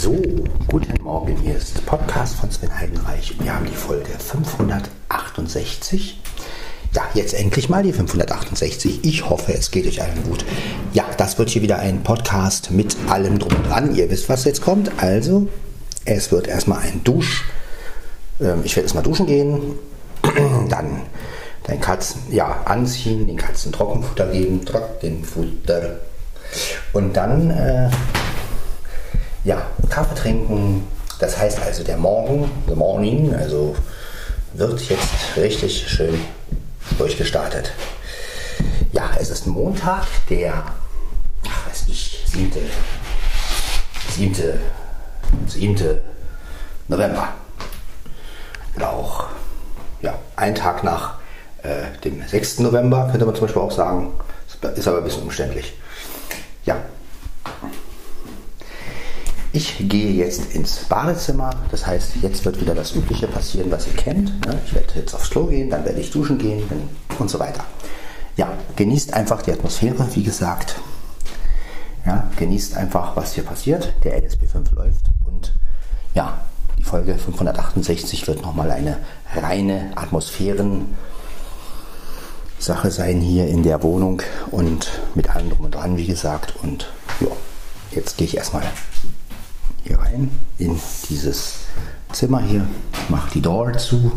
So, guten Morgen, hier ist Podcast von Sven Heidenreich. Wir haben die Folge 568. Ja, jetzt endlich mal die 568. Ich hoffe, es geht euch allen gut. Ja, das wird hier wieder ein Podcast mit allem drum und dran. Ihr wisst, was jetzt kommt. Also, es wird erstmal ein Dusch. Ähm, ich werde erstmal duschen gehen. Dann dein Katzen, ja, anziehen, den Katzen Trockenfutter geben, Trockenfutter. Und dann, äh, ja, Kaffee trinken. Das heißt also, der Morgen, the morning, also wird jetzt richtig schön durchgestartet. Ja, es ist Montag, der, ach, weiß ich, siebte, siebte, siebte November. Oder auch, ja, ein Tag nach äh, dem 6. November, könnte man zum Beispiel auch sagen. Ist aber ein bisschen umständlich. Ja. Ich gehe jetzt ins Badezimmer. Das heißt, jetzt wird wieder das Übliche passieren, was ihr kennt. Ne? Ich werde jetzt aufs Klo gehen, dann werde ich duschen gehen und so weiter. Ja, genießt einfach die Atmosphäre, wie gesagt. Ja, genießt einfach, was hier passiert. Der LSP5 läuft und ja, die Folge 568 wird nochmal eine reine Atmosphären- Sache sein hier in der Wohnung und mit allem drum und dran, wie gesagt. Und ja, jetzt gehe ich erstmal hier rein in dieses Zimmer hier, mache die Door zu.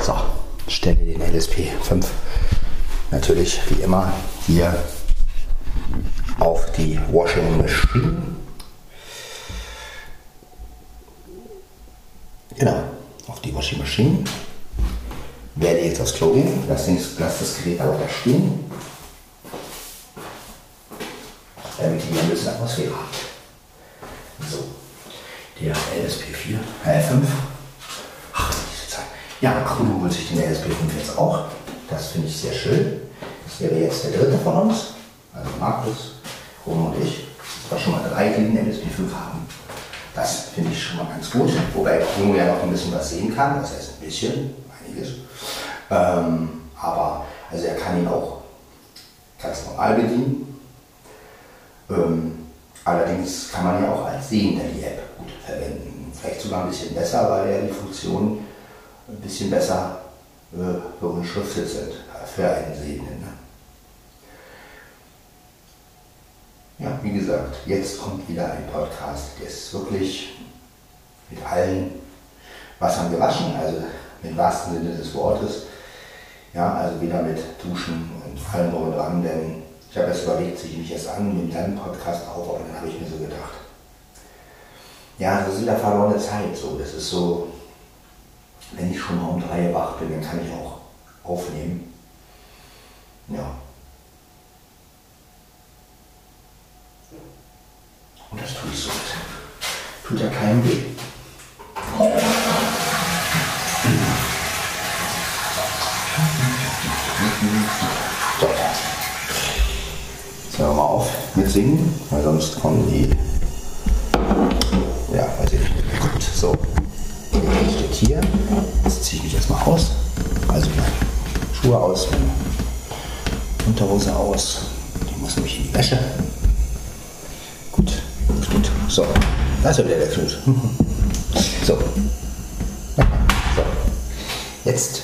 So, stelle den LSP 5 natürlich wie immer hier auf die Washing Machine. Genau, auf die Washing Machine werde jetzt aufs Klo gehen, lasse lass das Gerät aber da stehen, damit ihr ein bisschen Atmosphäre habt. So, der LSP4, äh 5. Ach, diese Zeit. Ja, Kruno holt sich den LSP5 jetzt auch. Das finde ich sehr schön. Das wäre jetzt der dritte von uns, also Markus, Kruno und ich. Das war schon mal drei, die den LSP5 haben. Das finde ich schon mal ganz gut. Wobei Kruno ja noch ein bisschen was sehen kann, das heißt ein bisschen, einiges. Ähm, aber also er kann ihn auch ganz normal bedienen. Ähm, allerdings kann man ja auch als Sehender die App gut verwenden. Vielleicht sogar ein bisschen besser, weil ja die Funktionen ein bisschen besser äh, sind für einen Sehenden. Ne? Ja, wie gesagt, jetzt kommt wieder ein Podcast, der ist wirklich mit allen Wassern gewaschen, also im wahrsten Sinne des Wortes. Ja, also wieder mit Duschen und allem drum dran, denn ich habe erst überlegt, ziehe ich mich erst an, nehme dann einen Podcast auf, aber dann habe ich mir so gedacht, ja, das ist wieder verlorene Zeit. So. Das ist so, wenn ich schon mal um drei wach bin, dann kann ich auch aufnehmen. Ja. Und das tue ich so. Tut ja keinem weh. Singen, weil sonst kommen die. Ja, weiß ich nicht. Gut, so. Der steht hier. Jetzt ziehe ich mich erstmal aus. Also meine Schuhe aus, meine Unterhose aus. Die muss nämlich in die Wäsche. Gut, gut. So, da ist der Knut. So. Jetzt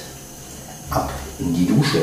ab in die Dusche.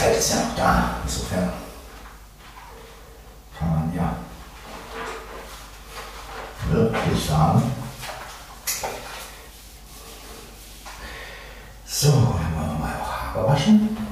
Zeit ist ja noch da. Insofern kann man ja wirklich sagen. So, dann wollen wir mal auch Haare waschen.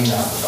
Latina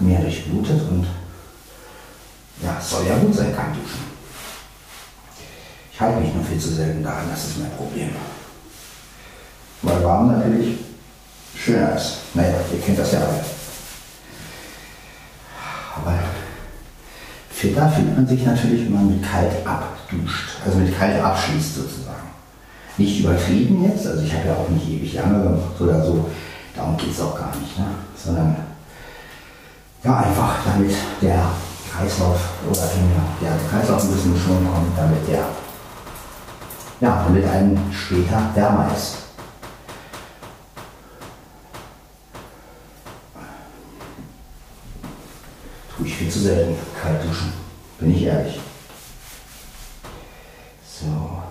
mehr durchblutet und ja, es soll ja gut sein, kalt duschen. Ich halte mich nur viel zu selten daran, das ist mein Problem. Weil warm natürlich schöner ist. Naja, ihr kennt das ja alle. Aber fitter fühlt man sich natürlich, wenn man mit kalt abduscht, also mit kalt abschließt sozusagen. Nicht übertrieben jetzt, also ich habe ja auch nicht ewig lange gemacht oder so, darum geht es auch gar nicht, ne? sondern ja einfach damit der Kreislauf oder der Kreislauf ein bisschen schon kommt, damit der ja, damit einem später wärmer ist. Tue ich viel zu selten kalt duschen, bin ich ehrlich. So.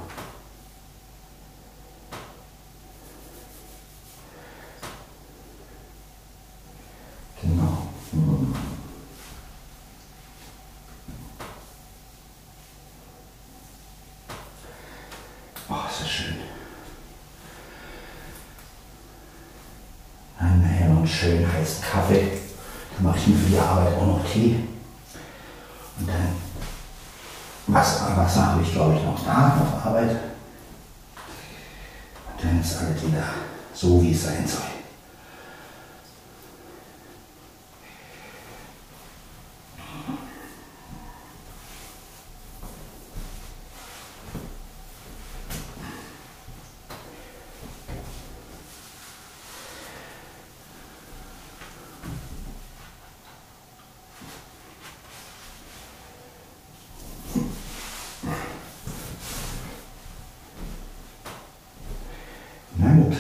Genau. Hm. Oh, ist das schön. Einen schönen heißen Kaffee. Dann mache ich mir für die Arbeit auch noch Tee. Und dann Wasser, Wasser habe ich glaube ich noch da auf Arbeit. Und dann ist alles wieder so, wie es sein soll. Na gut.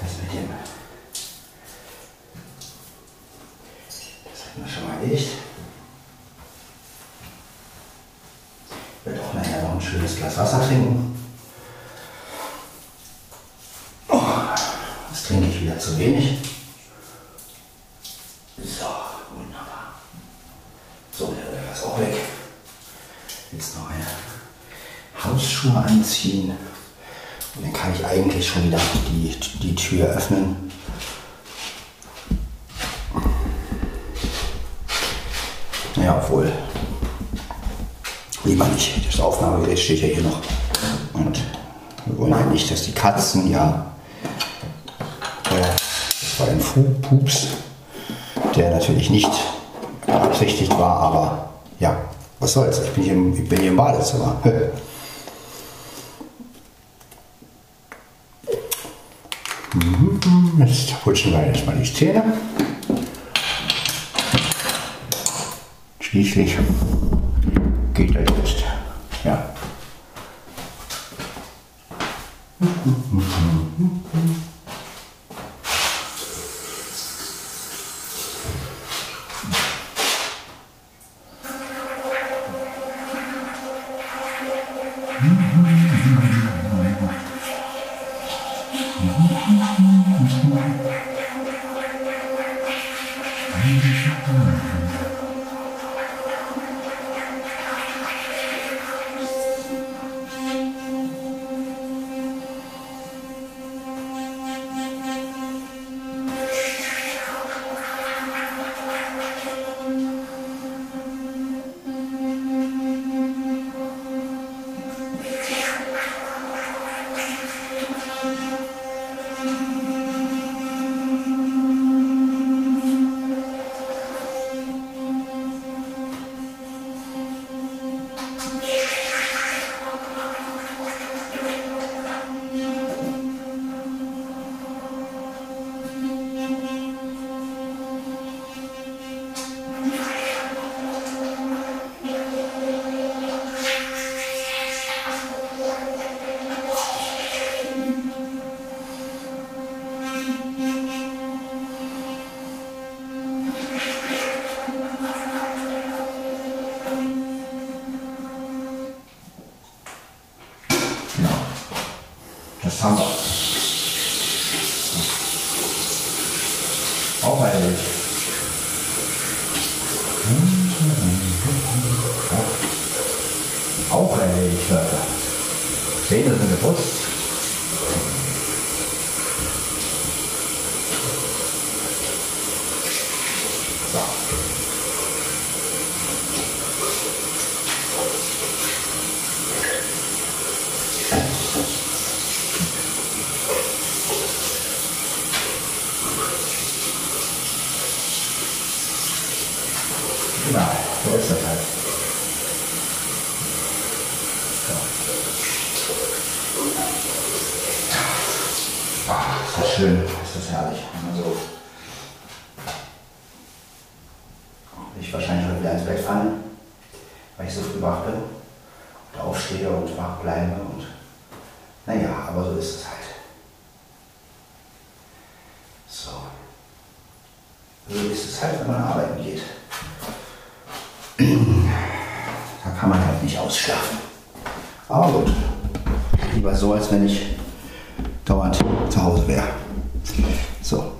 Das mit dem. Das hat man schon mal erledigt. Ich werde auch nachher noch ein schönes Glas Wasser trinken. Oh, das trinke ich wieder zu wenig. So, wunderbar. So, der Rest ist auch weg. Jetzt noch eine Hausschuhe anziehen. Und dann kann ich eigentlich schon wieder die, die Tür öffnen. Naja, obwohl. Lieber nicht. Das Aufnahmegerät steht ja hier noch. Und wir wollen ja nicht, dass die Katzen ja. Äh, das war ein Pups, der natürlich nicht beabsichtigt war, aber ja, was soll's. Ich bin hier im, ich bin hier im Badezimmer. Mhm, Jetzt putzen wir erstmal die Zähne. Schließlich geht Genau, so ist das halt. So. Ah, ist das schön, ist das herrlich. Also, ich wahrscheinlich heute wieder ins Bett fallen, weil ich so früh wach bin und aufstehe und wach bleibe und naja, aber so ist es halt. So. So ist es halt, wenn man arbeiten geht. Da kann man ausschlafen. Aber gut. Lieber so, als wenn ich dauernd zu Hause wäre. So.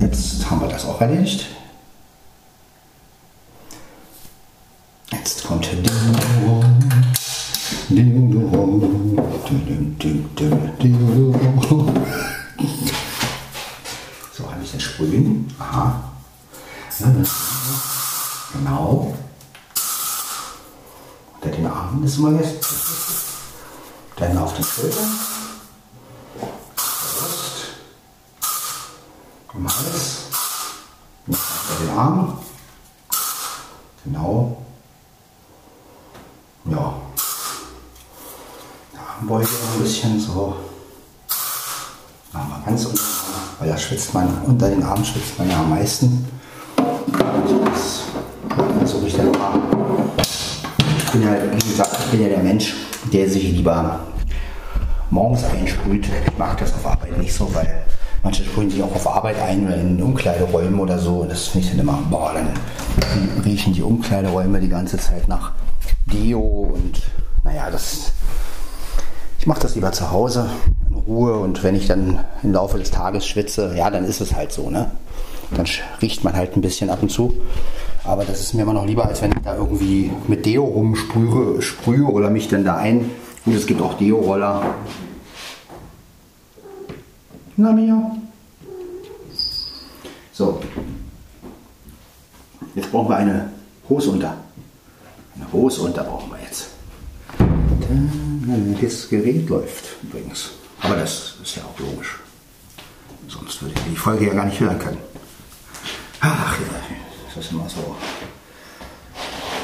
Jetzt haben wir das auch erledigt. Schwitzt man ja am meisten. Und ich bin ja, wie gesagt, ich bin ja der Mensch, der sich lieber morgens einsprüht. Ich mag das auf Arbeit nicht so, weil manche sprühen sich auch auf Arbeit ein oder in Umkleideräumen oder so. Das finde ich dann immer, boah, dann riechen die Umkleideräume die ganze Zeit nach Deo und naja, das. Ich mache das lieber zu Hause in Ruhe und wenn ich dann im Laufe des Tages schwitze, ja, dann ist es halt so, ne? Dann riecht man halt ein bisschen ab und zu. Aber das ist mir immer noch lieber, als wenn ich da irgendwie mit Deo rumsprühe sprühe oder mich dann da ein. Gut, es gibt auch Deo-Roller. Na, Mia. So. Jetzt brauchen wir eine Hose unter. Eine Hose unter brauchen wir jetzt. Das Gerät läuft übrigens. Aber das ist ja auch logisch. Sonst würde ich die Folge ja gar nicht hören können. Ach ja, das ist immer so.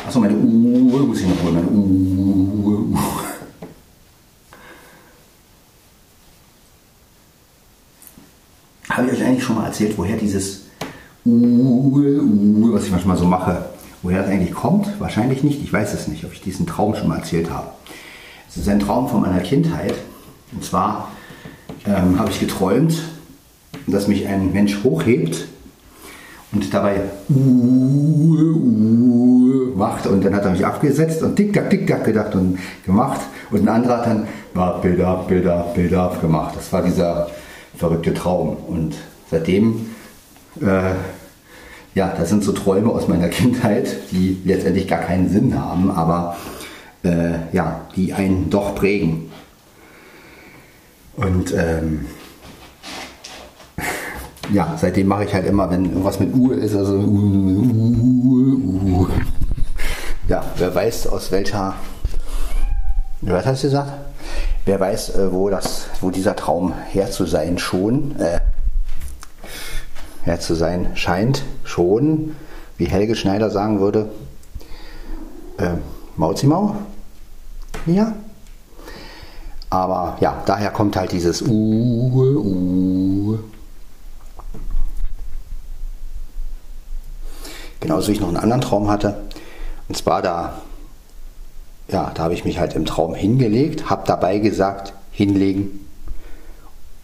Achso, meine Uhr muss ich noch holen. Meine Uhr. Habe ich euch eigentlich schon mal erzählt, woher dieses Uhr, was ich manchmal so mache, woher das eigentlich kommt? Wahrscheinlich nicht. Ich weiß es nicht, ob ich diesen Traum schon mal erzählt habe. Es ist ein Traum von meiner Kindheit. Und zwar ähm, habe ich geträumt, dass mich ein Mensch hochhebt und dabei macht und dann hat er mich abgesetzt und tick-tack, tick-tack gedacht und gemacht und ein anderer hat dann Bild ab, Bild ab gemacht. Das war dieser verrückte Traum und seitdem, äh, ja, das sind so Träume aus meiner Kindheit, die letztendlich gar keinen Sinn haben, aber äh, ja, die einen doch prägen. Und ähm, ja, seitdem mache ich halt immer, wenn irgendwas mit Uhr ist, also ja, wer weiß aus welcher, was hast du gesagt? Wer weiß, äh, wo das, wo dieser Traum her zu sein schon, äh, her zu sein scheint, schon, wie Helge Schneider sagen würde, äh, Mauzimau? Ja. Aber ja, daher kommt halt dieses Uh, Uh. Genauso wie ich noch einen anderen Traum hatte. Und zwar da, ja, da habe ich mich halt im Traum hingelegt, habe dabei gesagt, hinlegen.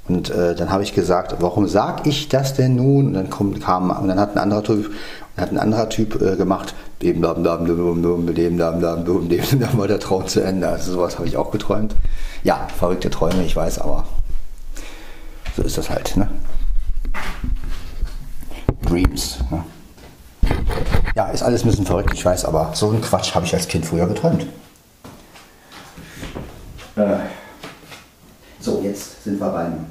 Und äh, dann habe ich gesagt, warum sage ich das denn nun? Und dann kommt, kam, und dann hat ein anderer Typ, hat ein anderer Typ äh, gemacht, dem, blam, blam, blam, blam, dem, blam, blam, blam, dem, dann war der Traum zu Ende. Also sowas habe ich auch geträumt. Ja, verrückte Träume, ich weiß, aber so ist das halt, ne? Dreams, ne? Ja, ist alles ein bisschen verrückt, ich weiß, aber so einen Quatsch habe ich als Kind früher geträumt. Äh, so, jetzt sind wir beim.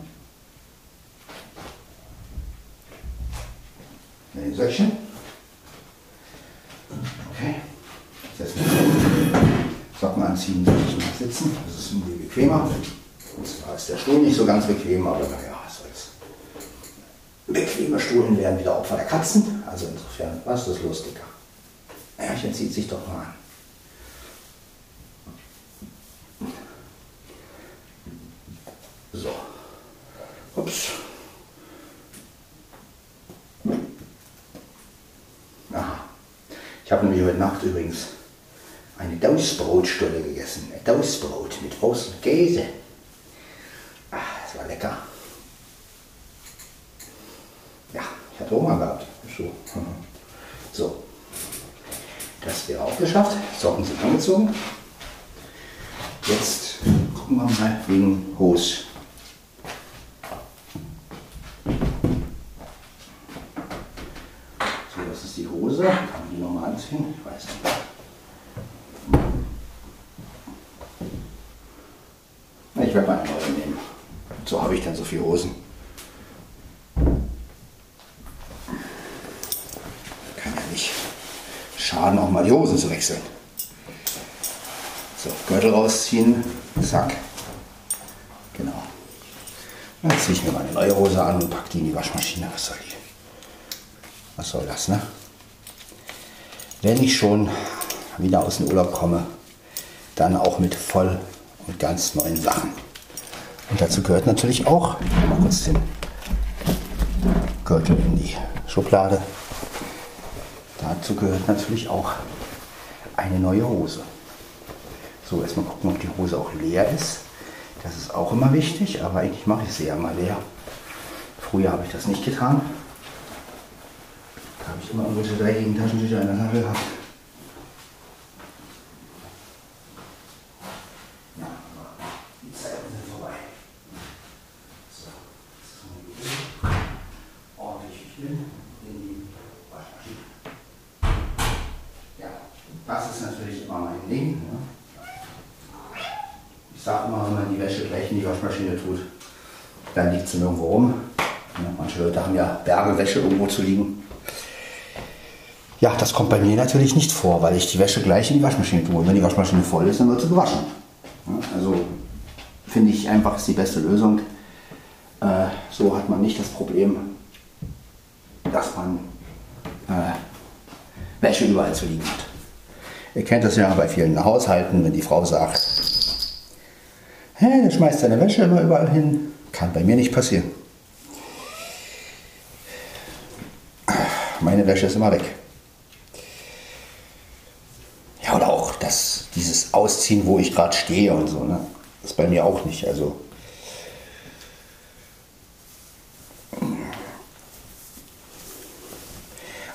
Nee, solche. Okay. Jetzt Socken anziehen, sitzen. Das ist irgendwie bequemer. Und Zwar ist der Stuhl nicht so ganz bequem, aber naja. Bequeme Stuhlen werden wieder Opfer der Katzen. Also insofern, was ist los, Dicker? Herrchen zieht sich doch mal an. So. Ups. Aha. Ich habe nämlich heute Nacht übrigens eine Dausbrotstulle gegessen. Ein Dausbrot mit Wurst und Käse. Ah, das war lecker. Ja, ich hatte Hunger gehabt. So. so. Das wäre auch geschafft. Socken sind angezogen. Jetzt gucken wir mal wegen Hose. So, das ist die Hose. Kann man die nochmal anziehen? Ich weiß nicht. Ich werde mal eine neue nehmen. So habe ich dann so viele Hosen. Kann ja nicht schaden, auch mal die Hosen zu wechseln. So, Gürtel rausziehen, zack. Genau. Dann ziehe ich mir meine neue Hose an und packe die in die Waschmaschine. Was soll die? Was soll das, ne? Wenn ich schon wieder aus dem Urlaub komme, dann auch mit voll und ganz neuen Sachen. Und dazu gehört natürlich auch, mal kurz den Gürtel in die Schublade. Dazu gehört natürlich auch eine neue Hose. So, erstmal gucken, ob die Hose auch leer ist. Das ist auch immer wichtig, aber eigentlich mache ich sie ja mal leer. Früher habe ich das nicht getan. Da habe ich immer irgendwelche dreckigen Taschentücher in der Tasche gehabt. Ja, aber die Zeiten sind vorbei. So, so ordentlich wickeln in die Waschmaschine. Ja, das ist natürlich immer mein Ding. Ne? Ich sage immer, wenn man die Wäsche gleich in die Waschmaschine tut, dann liegt sie irgendwo rum. Ja, manche Leute haben ja Berge Wäsche irgendwo zu liegen. Ja, das kommt bei mir natürlich nicht vor, weil ich die Wäsche gleich in die Waschmaschine tue. Und wenn die Waschmaschine voll ist, dann wird sie gewaschen. Also finde ich einfach ist die beste Lösung. Äh, so hat man nicht das Problem, dass man äh, Wäsche überall zu liegen hat. Ihr kennt das ja bei vielen Haushalten, wenn die Frau sagt, hä, der schmeißt seine Wäsche immer überall hin. Kann bei mir nicht passieren. Meine Wäsche ist immer weg. Ja, oder auch das, dieses Ausziehen, wo ich gerade stehe und so. Ne? Das ist bei mir auch nicht. Also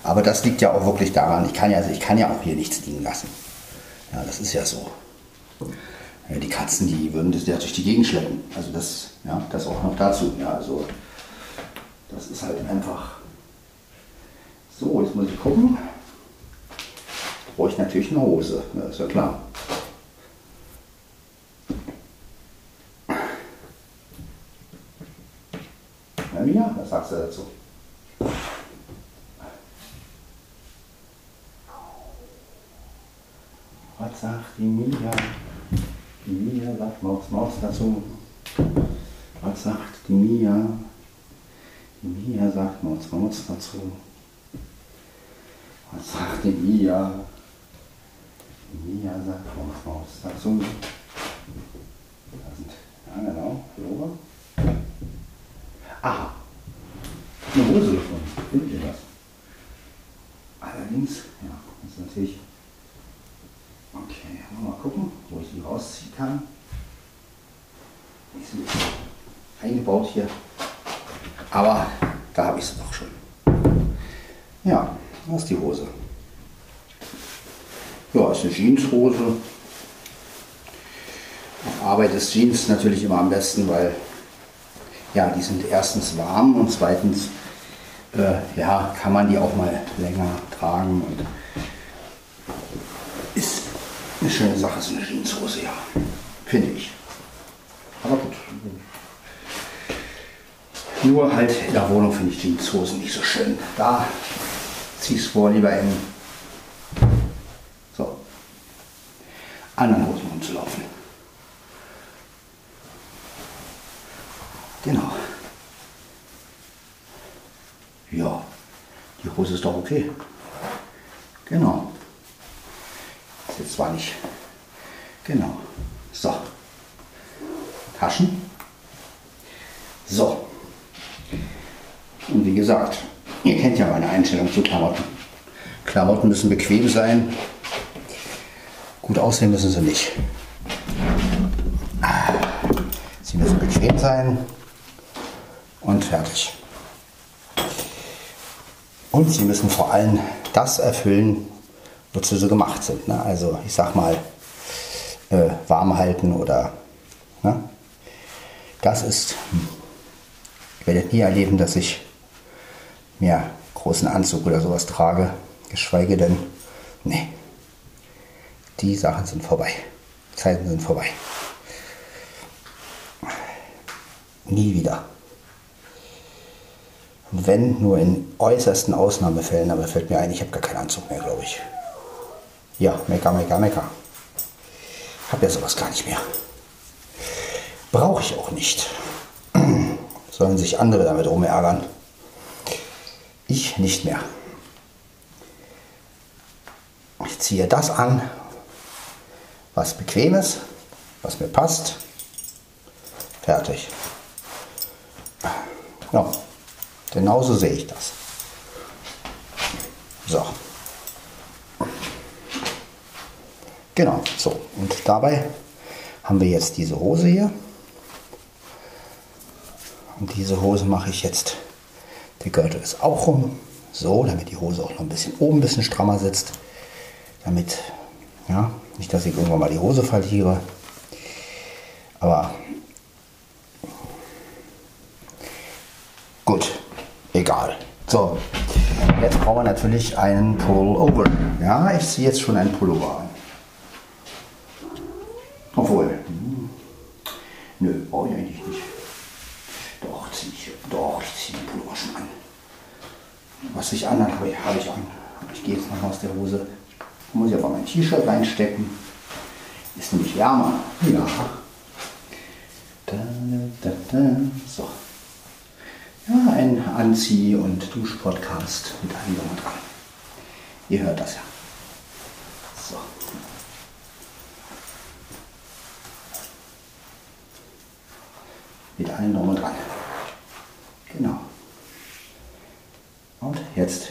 Aber das liegt ja auch wirklich daran, ich kann ja, ich kann ja auch hier nichts liegen lassen. Ja, das ist ja so. Ja, die Katzen, die würden das ja durch die Gegend schleppen. Also das, ja, das auch noch dazu. Ja, also das ist halt einfach. So, jetzt muss ich gucken. Brauche ich natürlich eine Hose, ja, ist ja klar. Mia, was sagst du dazu? Was sagt die Mia? Die Mia sagt Maus, Maus dazu. Was sagt die Mia? Die Mia sagt Maus, Maus dazu. Was sagt die Mia? Die Mia sagt Maus, Maus dazu. Da sind, ja genau, Lobe. Aha, eine Hose gefunden. Findet ihr das? Allerdings, ja, ist natürlich Okay, mal gucken, wo ich die rausziehen kann. Ist bisschen eingebaut hier. Aber da habe ich sie doch schon. Ja, das ist die Hose. Ja, ist eine Jeanshose. Auf Arbeit ist Jeans natürlich immer am besten, weil ja, die sind erstens warm und zweitens äh, ja, kann man die auch mal länger tragen und ist eine schöne Sache, so eine Jeanshose, ja. Finde ich. Aber gut. Nur halt in der Wohnung finde ich Jeanshosen nicht so schön. Da ziehst du vor lieber in. So. anderen Hosen rumzulaufen. Genau. Ja, die Hose ist doch okay. Genau. Ist jetzt zwar nicht. Genau. So. Taschen. So. Und wie gesagt, ihr kennt ja meine Einstellung zu Klamotten. Klamotten müssen bequem sein. Gut aussehen müssen sie nicht. Sie müssen bequem sein und fertig. Und sie müssen vor allem das erfüllen, wozu sie gemacht sind. Ne? Also ich sag mal, äh, warm halten oder ne? das ist, ich werde nie erleben, dass ich mehr großen Anzug oder sowas trage, geschweige denn, nee, die Sachen sind vorbei. Zeiten sind vorbei. Nie wieder. Wenn nur in äußersten Ausnahmefällen, aber fällt mir ein, ich habe gar keinen Anzug mehr, glaube ich. Ja, mecker, mecker, mecker. Hab ja sowas gar nicht mehr. Brauche ich auch nicht. Sollen sich andere damit rumärgern. Ich nicht mehr. Ich ziehe das an, was bequem ist, was mir passt. Fertig. Ja. Genauso sehe ich das. So. Genau, so. Und dabei haben wir jetzt diese Hose hier. Und diese Hose mache ich jetzt, der Gürtel ist auch rum, so, damit die Hose auch noch ein bisschen oben ein bisschen strammer sitzt. Damit, ja, nicht, dass ich irgendwann mal die Hose verliere. Aber gut, egal. So, jetzt brauchen wir natürlich einen Pullover. Ja, ich ziehe jetzt schon einen Pullover an. Obwohl, nö, brauche ich eigentlich nicht. Doch, zieh ich, doch, ich ziehe den Pullover schon an. Was ich an habe, habe ich an. Ich gehe jetzt noch aus der Hose. Muss ich aber mein T-Shirt reinstecken. Ist nämlich wärmer. Ja. Da, da, da, so. Ja, ein Anzieh- und Duschpodcast mit allem drum und dran. Ihr hört das ja. So. Mit allem drum und dran. Genau. Und jetzt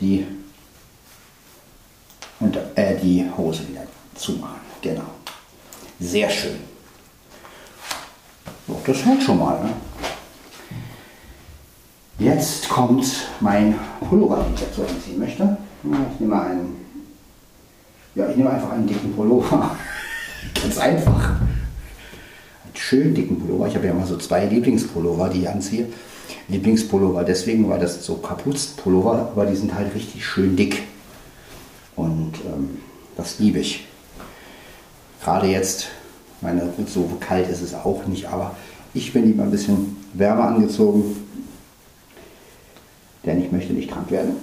die, und, äh, die Hose wieder zumachen. Genau. Sehr schön. Das hält schon mal. Ne? Jetzt kommt mein Pullover, den ich dazu anziehen möchte. Ich nehme einen, ja, ich nehme einfach einen dicken Pullover. Ganz einfach. Einen schönen dicken Pullover. Ich habe ja immer so zwei Lieblingspullover, die ich anziehe. Lieblingspullover deswegen, weil das so Kapuzenpullover, aber die sind halt richtig schön dick. Und ähm, das liebe ich. Gerade jetzt, meine, so kalt ist es auch nicht, aber ich bin lieber ein bisschen wärmer angezogen denn ich möchte nicht krank werden.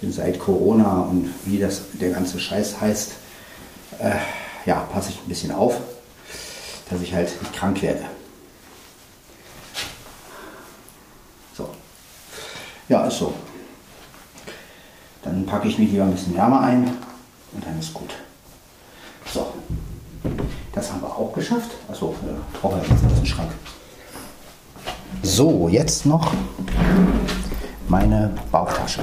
Denn seit Corona und wie das der ganze Scheiß heißt, äh, ja, passe ich ein bisschen auf, dass ich halt nicht krank werde. So. Ja, ist so. Dann packe ich mich lieber ein bisschen wärmer ein und dann ist gut. So. Das haben wir auch geschafft. Achso, äh, brauche ich jetzt dem Schrank. So, jetzt noch meine Bauchtasche.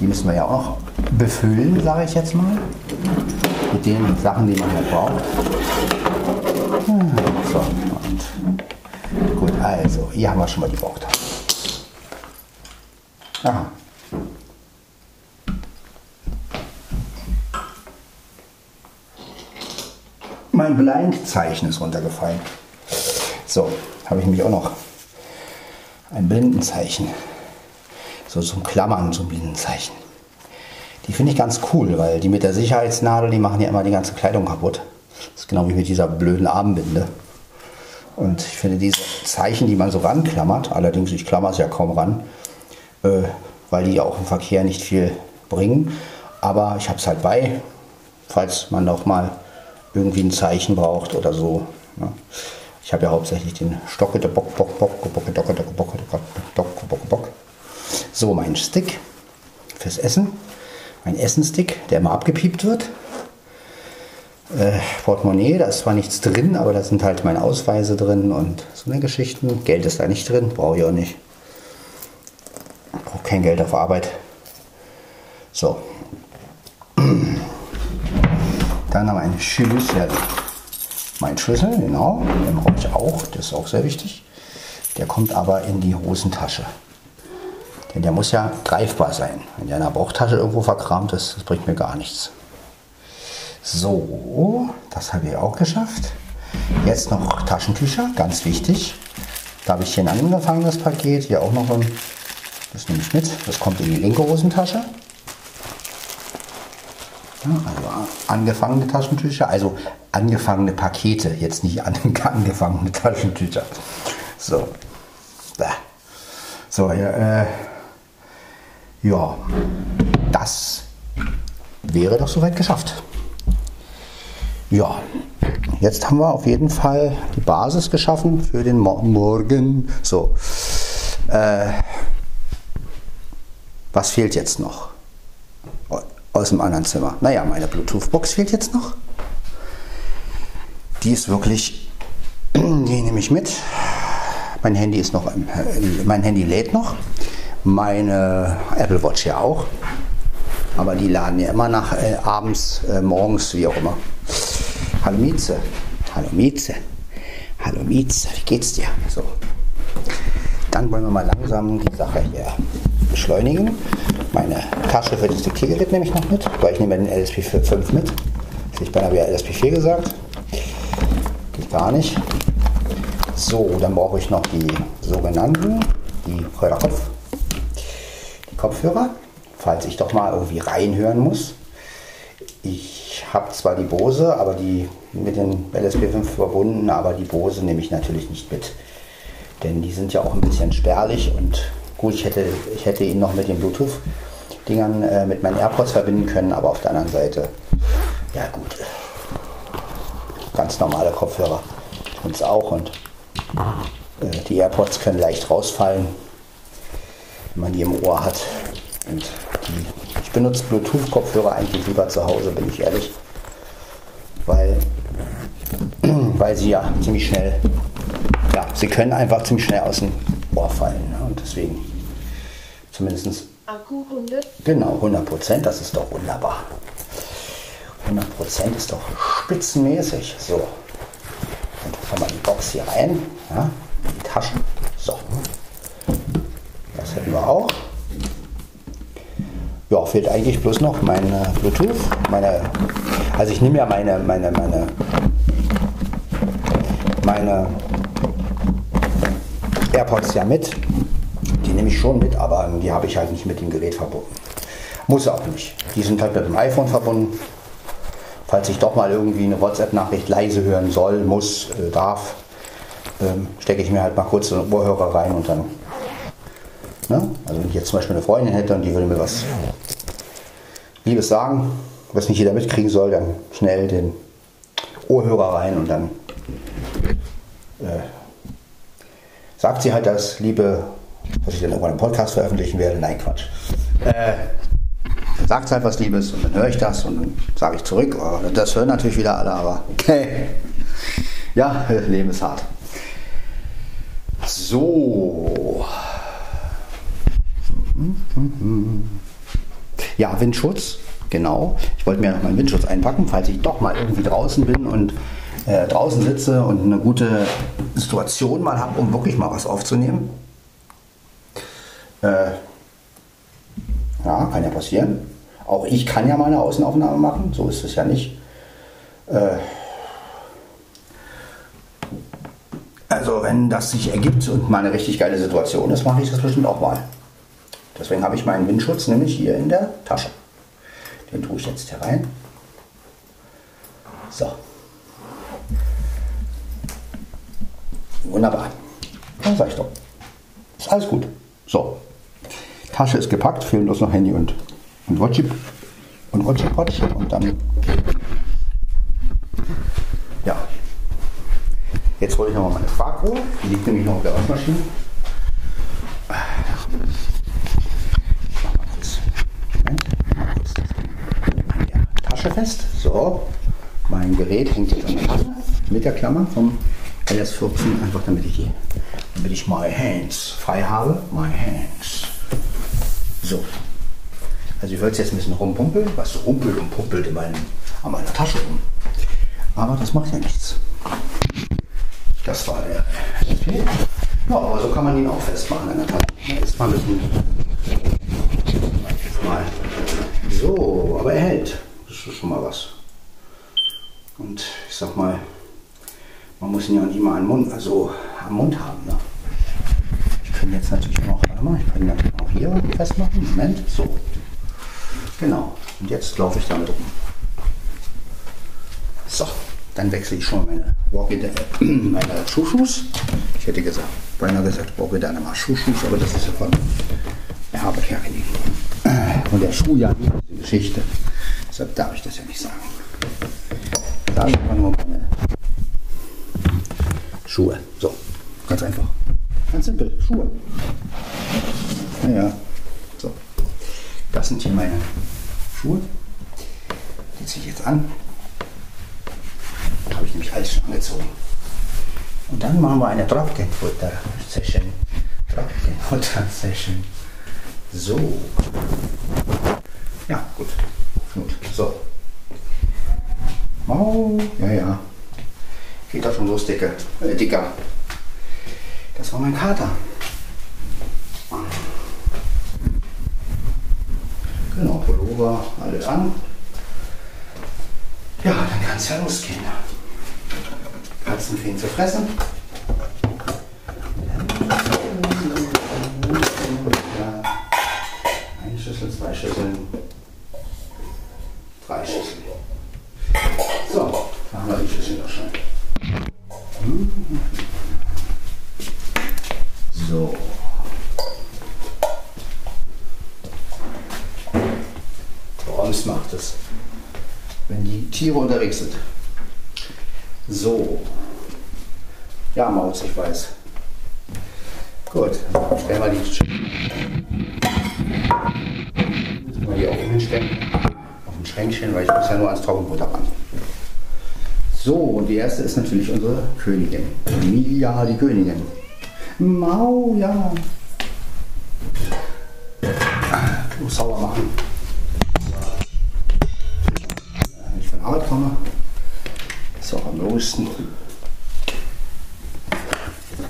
Die müssen wir ja auch noch befüllen, sage ich jetzt mal. Mit den Sachen, die man halt braucht. So, und gut, also, hier haben wir schon mal die Bauchtasche. Aha. Mein Blindzeichen ist runtergefallen. So, habe ich mich auch noch ein Blindenzeichen. So zum Klammern, ein Blindenzeichen. Die finde ich ganz cool, weil die mit der Sicherheitsnadel, die machen ja immer die ganze Kleidung kaputt. Das ist genau wie mit dieser blöden Armbinde. Und ich finde diese Zeichen, die man so ranklammert, allerdings ich klammer es ja kaum ran, äh, weil die auch im Verkehr nicht viel bringen. Aber ich habe es halt bei, falls man noch mal irgendwie ein Zeichen braucht oder so. Ne? Ich habe ja hauptsächlich den Stocke, der Bock, Bock, Bock, Bocke, Docke, Docke, Bocke, Docke, Bocke, Bock. So, mein Stick fürs Essen. Mein Essenstick, der immer abgepiept wird. Äh, Portemonnaie, da ist zwar nichts drin, aber da sind halt meine Ausweise drin und so eine Geschichten. Geld ist da nicht drin, brauche ich auch nicht. Brauche kein Geld auf Arbeit. So, dann haben wir einen Schlüssel. Mein Schlüssel, genau, den brauche ich auch, das ist auch sehr wichtig. Der kommt aber in die Hosentasche. Denn der muss ja greifbar sein. Wenn der in der Bauchtasche irgendwo verkramt ist, das bringt mir gar nichts. So, das habe ich auch geschafft. Jetzt noch Taschentücher, ganz wichtig. Da habe ich hier ein angefangenes Paket, hier auch noch ein, das nehme ich mit, das kommt in die linke Hosentasche. Ja, also angefangene Taschentücher, also angefangene Pakete, jetzt nicht angefangene Taschentücher. So, so äh, ja, das wäre doch soweit geschafft. Ja, jetzt haben wir auf jeden Fall die Basis geschaffen für den Mo Morgen. So, äh, was fehlt jetzt noch aus dem anderen Zimmer? Naja, meine Bluetooth-Box fehlt jetzt noch. Die ist wirklich, die nehme ich mit. Mein Handy ist noch, mein Handy lädt noch. Meine Apple Watch ja auch. Aber die laden ja immer nach äh, abends, äh, morgens, wie auch immer. Hallo Mieze. Hallo Mieze. Hallo Mieze, wie geht's dir? So. Dann wollen wir mal langsam die Sache hier beschleunigen. Meine Tasche für das Diktiergerät nehme ich noch mit, weil ich nehme den LSP5 mit. Ich beinahe wieder LSP4 gesagt. Geht gar nicht. So, dann brauche ich noch die sogenannten, die Kopf, die Kopfhörer, falls ich doch mal irgendwie reinhören muss. Ich habe zwar die Bose, aber die mit den LSP5 verbunden, aber die Bose nehme ich natürlich nicht mit. Denn die sind ja auch ein bisschen spärlich und gut, ich hätte, ich hätte ihn noch mit den Bluetooth-Dingern äh, mit meinen AirPods verbinden können, aber auf der anderen Seite, ja gut, ganz normale Kopfhörer tun es auch und äh, die AirPods können leicht rausfallen, wenn man die im Ohr hat. Und die, ich benutze Bluetooth-Kopfhörer eigentlich lieber zu Hause, bin ich ehrlich. Weil, weil sie ja ziemlich schnell, ja, sie können einfach ziemlich schnell aus dem Ohr fallen. Ne? Und deswegen zumindest. 100? Genau, 100 Prozent, das ist doch wunderbar. 100 Prozent ist doch spitzenmäßig. So, und haben wir die Box hier rein, ja, die Taschen. So, das hätten wir auch. Ja, fehlt eigentlich bloß noch mein Bluetooth, meine, also ich nehme ja meine, meine, meine, meine AirPods ja mit. Die nehme ich schon mit, aber die habe ich halt nicht mit dem Gerät verbunden. Muss auch nicht. Die sind halt mit dem iPhone verbunden falls ich doch mal irgendwie eine WhatsApp-Nachricht leise hören soll, muss, äh, darf, ähm, stecke ich mir halt mal kurz so einen Ohrhörer rein und dann. Ne? Also wenn ich jetzt zum Beispiel eine Freundin hätte und die würde mir was Liebes sagen, was nicht jeder mitkriegen soll, dann schnell den Ohrhörer rein und dann äh, sagt sie halt das, liebe, was ich dann irgendwann im Podcast veröffentlichen werde. Nein, Quatsch. Äh, sagt halt was Liebes und dann höre ich das und dann sage ich zurück. Oh, das hören natürlich wieder alle, aber okay. Ja, Leben ist hart. So. Ja, Windschutz, genau. Ich wollte mir noch meinen Windschutz einpacken, falls ich doch mal irgendwie draußen bin und äh, draußen sitze und eine gute Situation mal habe, um wirklich mal was aufzunehmen. Äh, ja, kann ja passieren. Auch ich kann ja mal eine Außenaufnahme machen, so ist es ja nicht. Äh, also wenn das sich ergibt und mal eine richtig geile Situation ist, mache ich das bestimmt auch mal. Deswegen habe ich meinen Windschutz nämlich hier in der Tasche. Den tue ich jetzt hier rein. So. Wunderbar. Dann sag ich doch. Ist alles gut. So. Tasche ist gepackt, fehlen bloß noch Handy und, und Watchi und Watchi und dann ja. Jetzt hole ich noch mal meine Farbruhe. Die liegt nämlich noch auf der Waschmaschine. Tasche fest. So, mein Gerät hängt jetzt an der Tasche mit der Klammer vom LS14, einfach damit ich, hier, damit ich my hands frei habe. My hands. So. Also ich wollte jetzt ein bisschen rumpumpeln, was rumpelt und pumpelt in meinem, an meiner Tasche rum. Aber das macht ja nichts. Das war der okay. Ja, aber so kann man ihn auch festmachen an der Tasche. Jetzt mal ein bisschen. Mal. So, aber er hält. Das ist schon mal was. Und ich sag mal, man muss ihn ja nicht immer am Mund, also am Mund haben. Ne? Ich kann jetzt natürlich noch, warte mal, ich kann natürlich auch hier festmachen. Moment, so. Genau. Und jetzt laufe ich damit rum. So, dann wechsle ich schon meine Walkie meine Schuhschuhs. Ich hätte gesagt, beinahe gesagt, Walkie deine mal Schuhschuhs, aber das ist ja von Herber Kerkeling. Und der Schuh ja diese Geschichte. Deshalb darf ich das ja nicht sagen. Sagen wir nur meine Schuhe. So, ganz einfach. Ganz simpel, Schuhe. Naja, so. Das sind hier meine Schuhe. Die ziehe ich jetzt an. Habe ich nämlich alles schon angezogen. Und dann machen wir eine Trockenfutter-Session. Trockenfutter-Session. So. Ja, gut. Gut. So. Oh, ja, ja. Geht doch schon los, Dicke. Äh, Dicker. Das war mein Kater. Genau, Pullover, alles an. Ja, dann kann es ja losgehen. Katzenfeen zu fressen. Eine Schüssel, zwei Schüsseln, drei Schüsseln. So, machen wir die Schüssel doch schon. So. Worms macht es, wenn die Tiere unterwegs sind. So. Ja, Maus, ich weiß. Gut, stellen wir die Müssen wir hier oben hinstellen. Auf ein Schränkchen, weil ich muss ja nur ans Trockenfutter ran. So, und die erste ist natürlich unsere Königin. Emilia, die Königin. Mau, ja. Sauber machen. Arbeit komme, ist auch am losesten.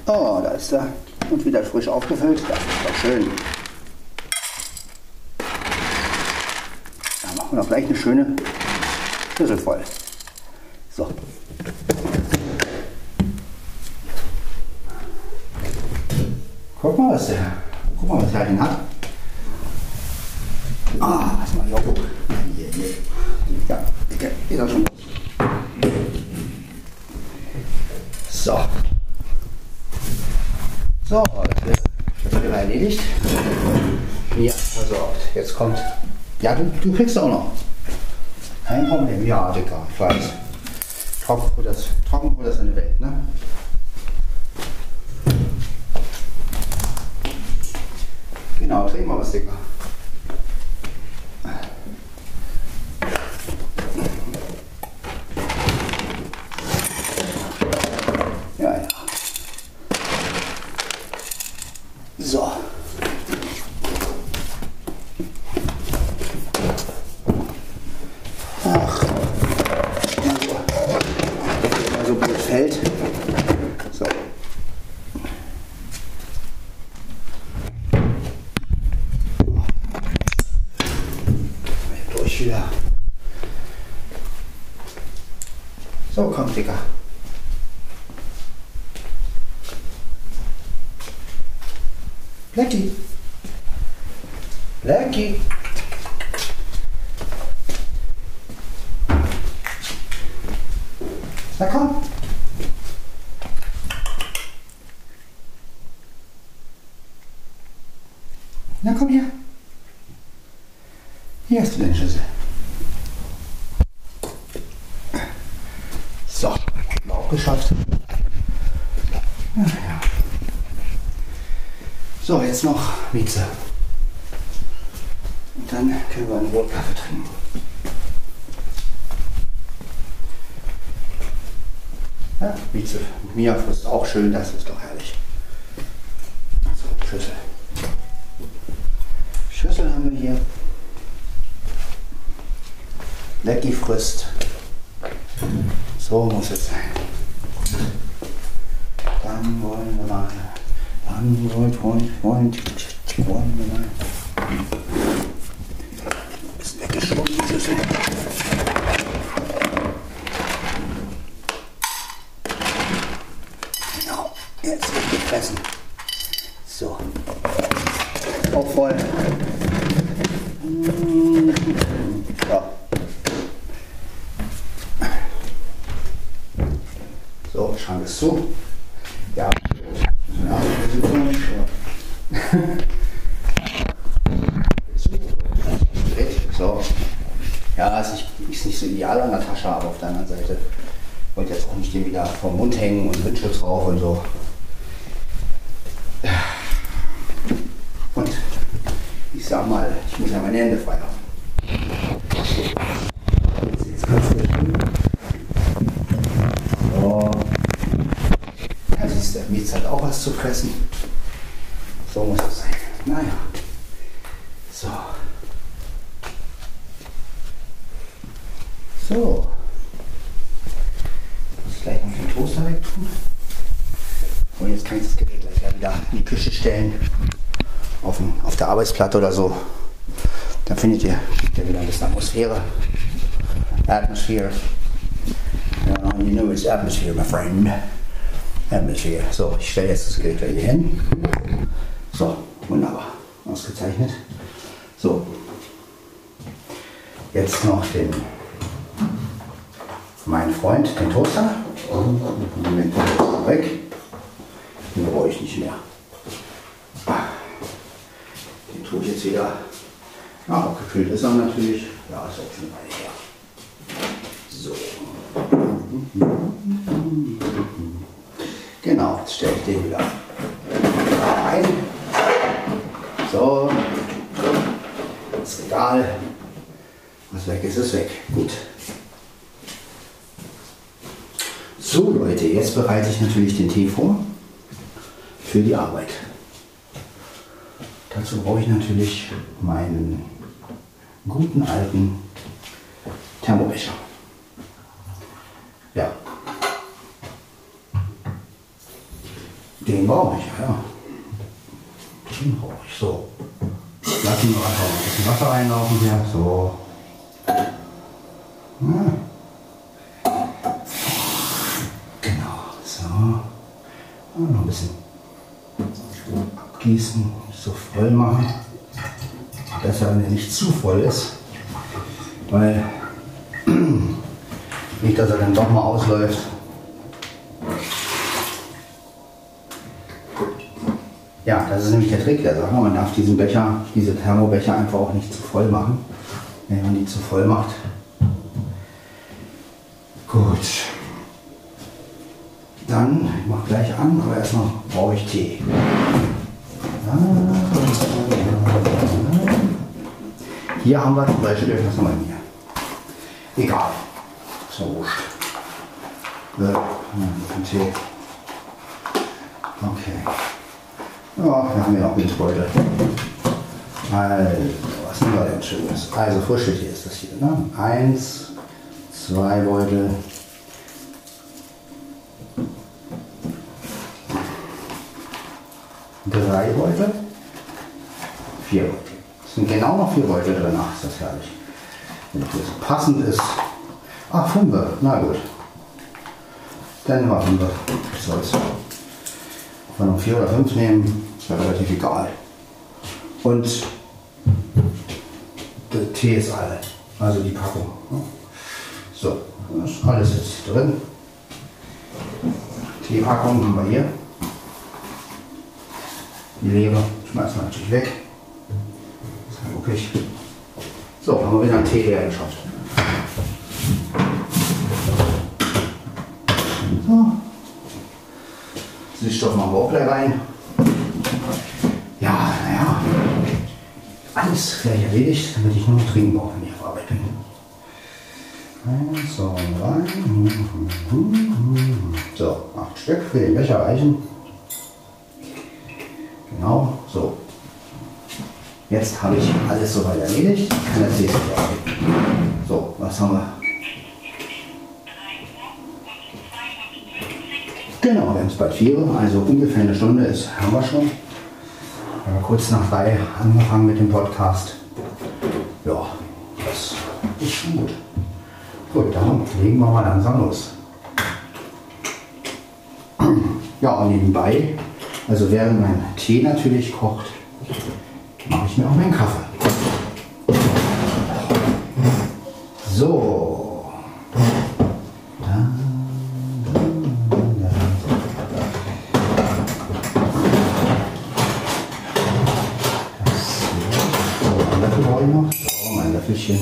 Oh, da ist er. Und wieder frisch aufgefüllt. Das ist doch schön. Da machen wir noch gleich eine schöne Schüssel voll. So. Guck mal, was der, guck mal, was der denn hat. Ah, was mal hoch. Hier, hier. Ja, schon. So. So, das wird, wird erledigt. Ja, versorgt. Jetzt kommt. Ja, du, du kriegst auch noch. Kein Problem. Ja, Dicker, ich weiß. Trockenfutter ist, Trockenfutter ist eine Welt, ne? Genau, dreh mal was, Dicker. Ja, ja. So. Ach, mal so, mal so blöd fällt. So. Mal Durch wieder. So, komm, Digga. Blackie. Blackie. Na komm. Na komm her. Deine Schüssel. So, auch geschafft. Ja. So, jetzt noch Mieze. Und dann können wir einen Rotkaffee trinken. Ja, Mieze Mia frisst auch schön, das ist doch herrlich. So, Schüssel. Schüssel haben wir hier. Lecky frisst. So muss es sein. Dann wollen wir mal. Dann wollen, wollen, wollen, wollen wir mal. Ist weggeschoben, die Schüssel. Genau, jetzt wird gefressen. So. Auch voll. Ja. So, Schrank ist zu. Ja. ja so. Ja, ist nicht, ist nicht so ideal an der Tasche, aber auf der anderen Seite wollte jetzt auch nicht den wieder vom Mund hängen und Windschutz drauf und so. Und ich sag mal, ich muss ja meine Hände frei haben. Jetzt kannst du so. Ja, siehst du, Mietz hat auch was zu fressen. So muss es sein. Naja. So. So. Muss ich gleich noch den Toaster wegtun. Und jetzt kann ich das Gerät gleich wieder in die Küche stellen. Auf, dem, auf der Arbeitsplatte oder so. Dann findet ihr, kriegt ihr wieder ein bisschen Atmosphäre. Atmosphäre. Ja, you know it's atmosphere, my friend. Atmosphere. So, ich stelle jetzt das Gerät hier hin. So, wunderbar. Ausgezeichnet. So. Jetzt noch den meinen Freund, den Toaster. Den Toaster weg. Den brauche ich nicht mehr. Den tue ich jetzt wieder. Ja, abgekühlt ist er natürlich. Ja, ist auch schon eine Weile her. So. Den wieder rein. So. Das Regal. Was weg ist, ist weg. Gut. So Leute, jetzt bereite ich natürlich den Tee vor für die Arbeit. Dazu brauche ich natürlich meinen guten alten Thermobecher. Ja. Den brauche ich, ja. Den brauche ich. So. Lassen wir einfach ein bisschen Wasser reinlaufen hier. So. Ja. Genau. So. Und noch ein bisschen abgießen, so voll machen. Besser, wenn er nicht zu voll ist. Weil nicht, dass er dann doch mal ausläuft. Ja, das ist nämlich der Trick der Sache. Man darf diesen Becher, diese Thermobecher einfach auch nicht zu voll machen. Wenn man die zu voll macht. Gut. Dann, ich mache gleich an, aber erstmal brauche ich Tee. Hier haben wir zum Beispiel, was haben wir hier? Egal. Ja wurscht. Okay. Ja, wir haben ja auch Windbeutel. Also, was nehmen wir denn Schönes? Also, Frischeltee ist das hier. Ne? Eins, zwei Beutel. Drei Beutel. Vier Beutel. Es sind genau noch vier Beutel drin. Ach, ist das herrlich. Wenn das passend ist. Ach, fünf. Na gut. Dann nehmen wir. Was soll's. Wir noch vier oder fünf nehmen, ist mir relativ egal. Und der Tee ist alle. Also die Packung. ne? So, das ist alles jetzt drin. Teepackung haben wir hier. Die Leber schmeißen wir natürlich weg. wirklich. So, haben wir wieder einen Tee leer geschafft. So. Süßstoff machen wir auch gleich rein. Ja, naja. Alles gleich erledigt, damit ich nur noch trinken brauche, wenn ich auf Arbeit bin. Eins, zwei, drei. So, acht Stück für den Becher reichen. Genau, so. Jetzt habe ich alles soweit erledigt. Ich kann das jetzt So, was haben wir? Genau, wir haben es bald vier, also ungefähr eine Stunde ist, haben wir schon. Wir kurz nach drei angefangen mit dem Podcast. Ja, das ist schon gut. Gut, dann legen wir mal langsam los. Ja, und nebenbei, also während mein Tee natürlich kocht, mache ich mir auch meinen Kaffee. So. Löffel brauche ich noch. So, mein Löffelchen.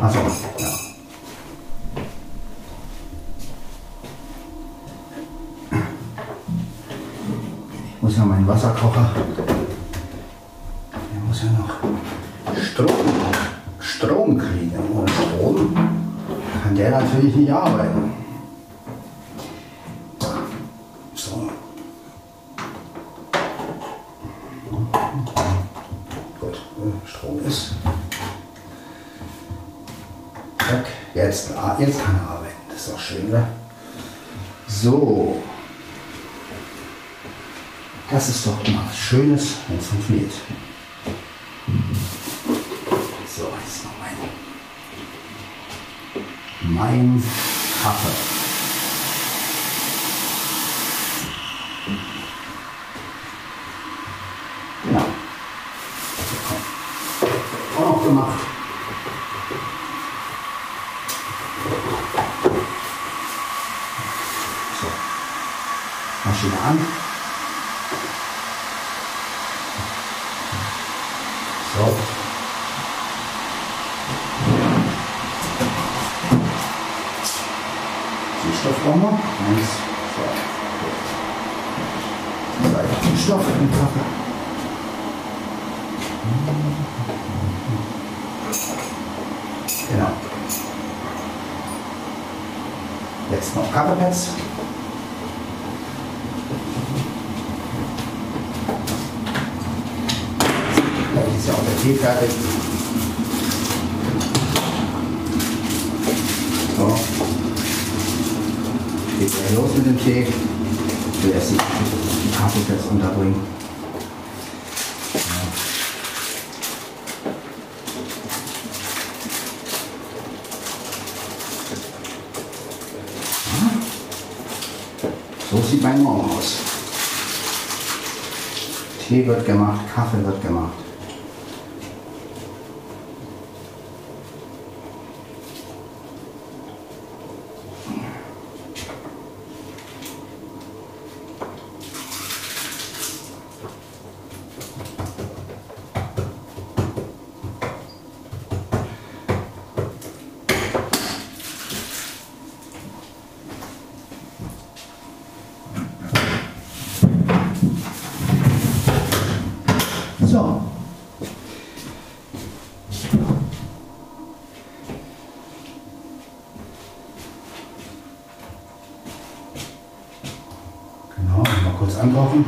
Achso, ja. Ich muss ja meinen Wasserkocher. Der muss ja noch Strom, Strom kriegen. Ohne Strom kann der natürlich nicht arbeiten. So. Gut, äh, Strom ist. Zack, jetzt, ah, jetzt kann er arbeiten. Das ist auch schön, oder? So. Das ist doch Schönes, wenn es funktioniert. So, jetzt noch mein, mein Kaffee. Genau. Auch gemacht. So. Maschine an. So. Süßstoff brauchen wir. Eins, zwei. Zwei Süßstoff im Kaffee. Genau. Jetzt noch Kaffeepads. Gleich ist ja auch der Tee fertig. So. Geht gleich los mit dem Tee. Ich will erst die Kaffeepads unterbringen. So sieht mein Morgen aus. Tee wird gemacht, Kaffee wird gemacht. So. Genau, mal kurz ankochen.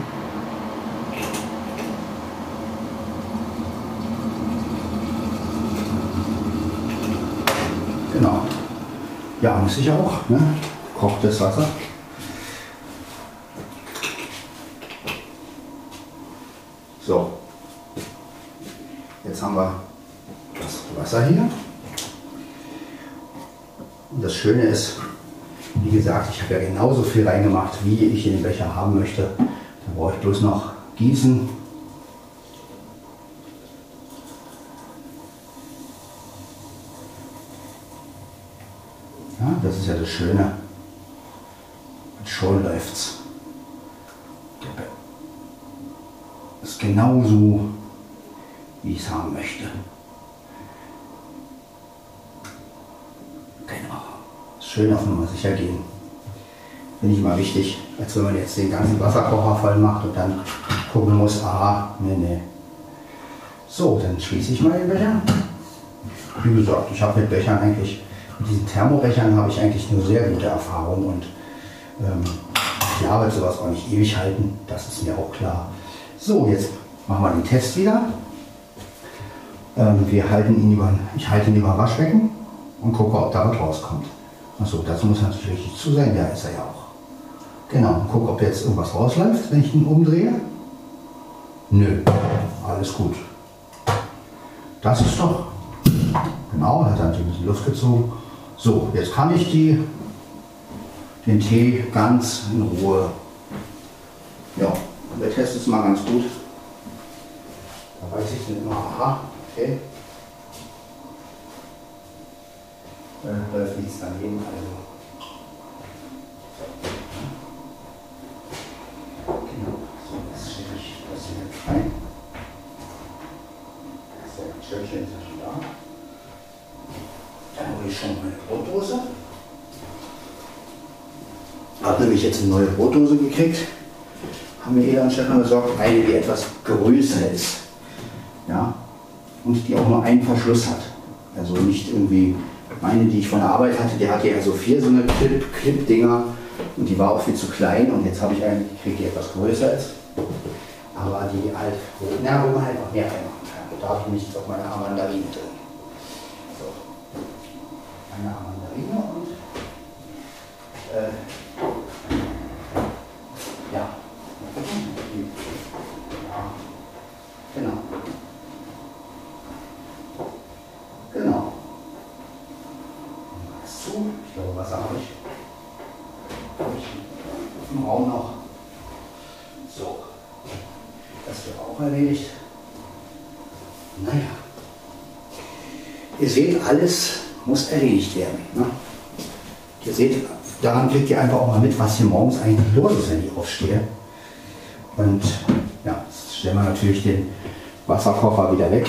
Genau. Ja, muss ich auch. Ne? Kochtes Wasser. So. Jetzt haben wir das Wasser hier. Und das Schöne ist, wie gesagt, ich habe ja genauso viel reingemacht, wie ich in den Becher haben möchte. Da brauche ich bloß noch gießen. Ja, das ist ja das Schöne. Und schon läuft's. Ist genauso, wie ich es haben möchte. Genau. Schön auf Nummer sicher gehen. Finde ich immer wichtig, als wenn man jetzt den ganzen Wasserkocher voll macht und dann gucken muss, aha, nee, nee. So, dann schließe ich mal den Becher. Wie gesagt, ich habe mit Bechern eigentlich, diesen Thermobechern habe ich eigentlich eine sehr gute Erfahrung und ähm, klar wird sowas auch nicht ewig halten, das ist mir auch klar. So, jetzt machen wir den Test wieder. Ähm, wir halten ihn über, ich halte ihn über Waschbecken und gucke, ob da was rauskommt. Achso, das muss natürlich richtig zu sein, ja ist er ja auch. Genau, und gucke, ob jetzt irgendwas rausläuft, wenn ich ihn umdrehe. Nö, alles gut. Das ist doch. Genau, hat natürlich ein bisschen Luft gezogen. So, jetzt kann ich die, den Tee ganz in Ruhe. Ja, der Test ist mal ganz gut. Da weiß ich dann immer, aha, okay. Äh, läuft nichts daneben, also. Genau, so, jetzt stelle ich das hier rein. So, ein Schöpfchen ist ja schon da. Dann hole ich schon meine Brotdose. Habe nämlich jetzt eine neue Brotdose gekriegt. Haben mir Ela und Stefan besorgt. Eine, die etwas größer ist. Ja. Und die auch nur einen Verschluss hat. Also nicht irgendwie meine, die ich von der Arbeit hatte, die hatte ja so vier so eine Clip-Dinger und die war auch viel zu klein und jetzt habe ich eine gekriegt, die etwas größer ist. Aber die halt, na, wo man halt auch mehr reinmachen kann. Da habe ich nichts auf meiner Mandarine drin. Eine Mandarine und äh, ja. Genau. Genau. Was zu? Ich glaube, Wasser habe ich. Habe ich im Raum noch. So. Das wird auch erledigt. Naja. Ihr seht, alles muss erledigt werden. Ne? Ihr seht, daran kriegt ihr einfach auch mal mit, was hier morgens eigentlich los ist, wenn ich aufstehe. Und ja, jetzt stellen wir natürlich den Wasserkocher wieder weg.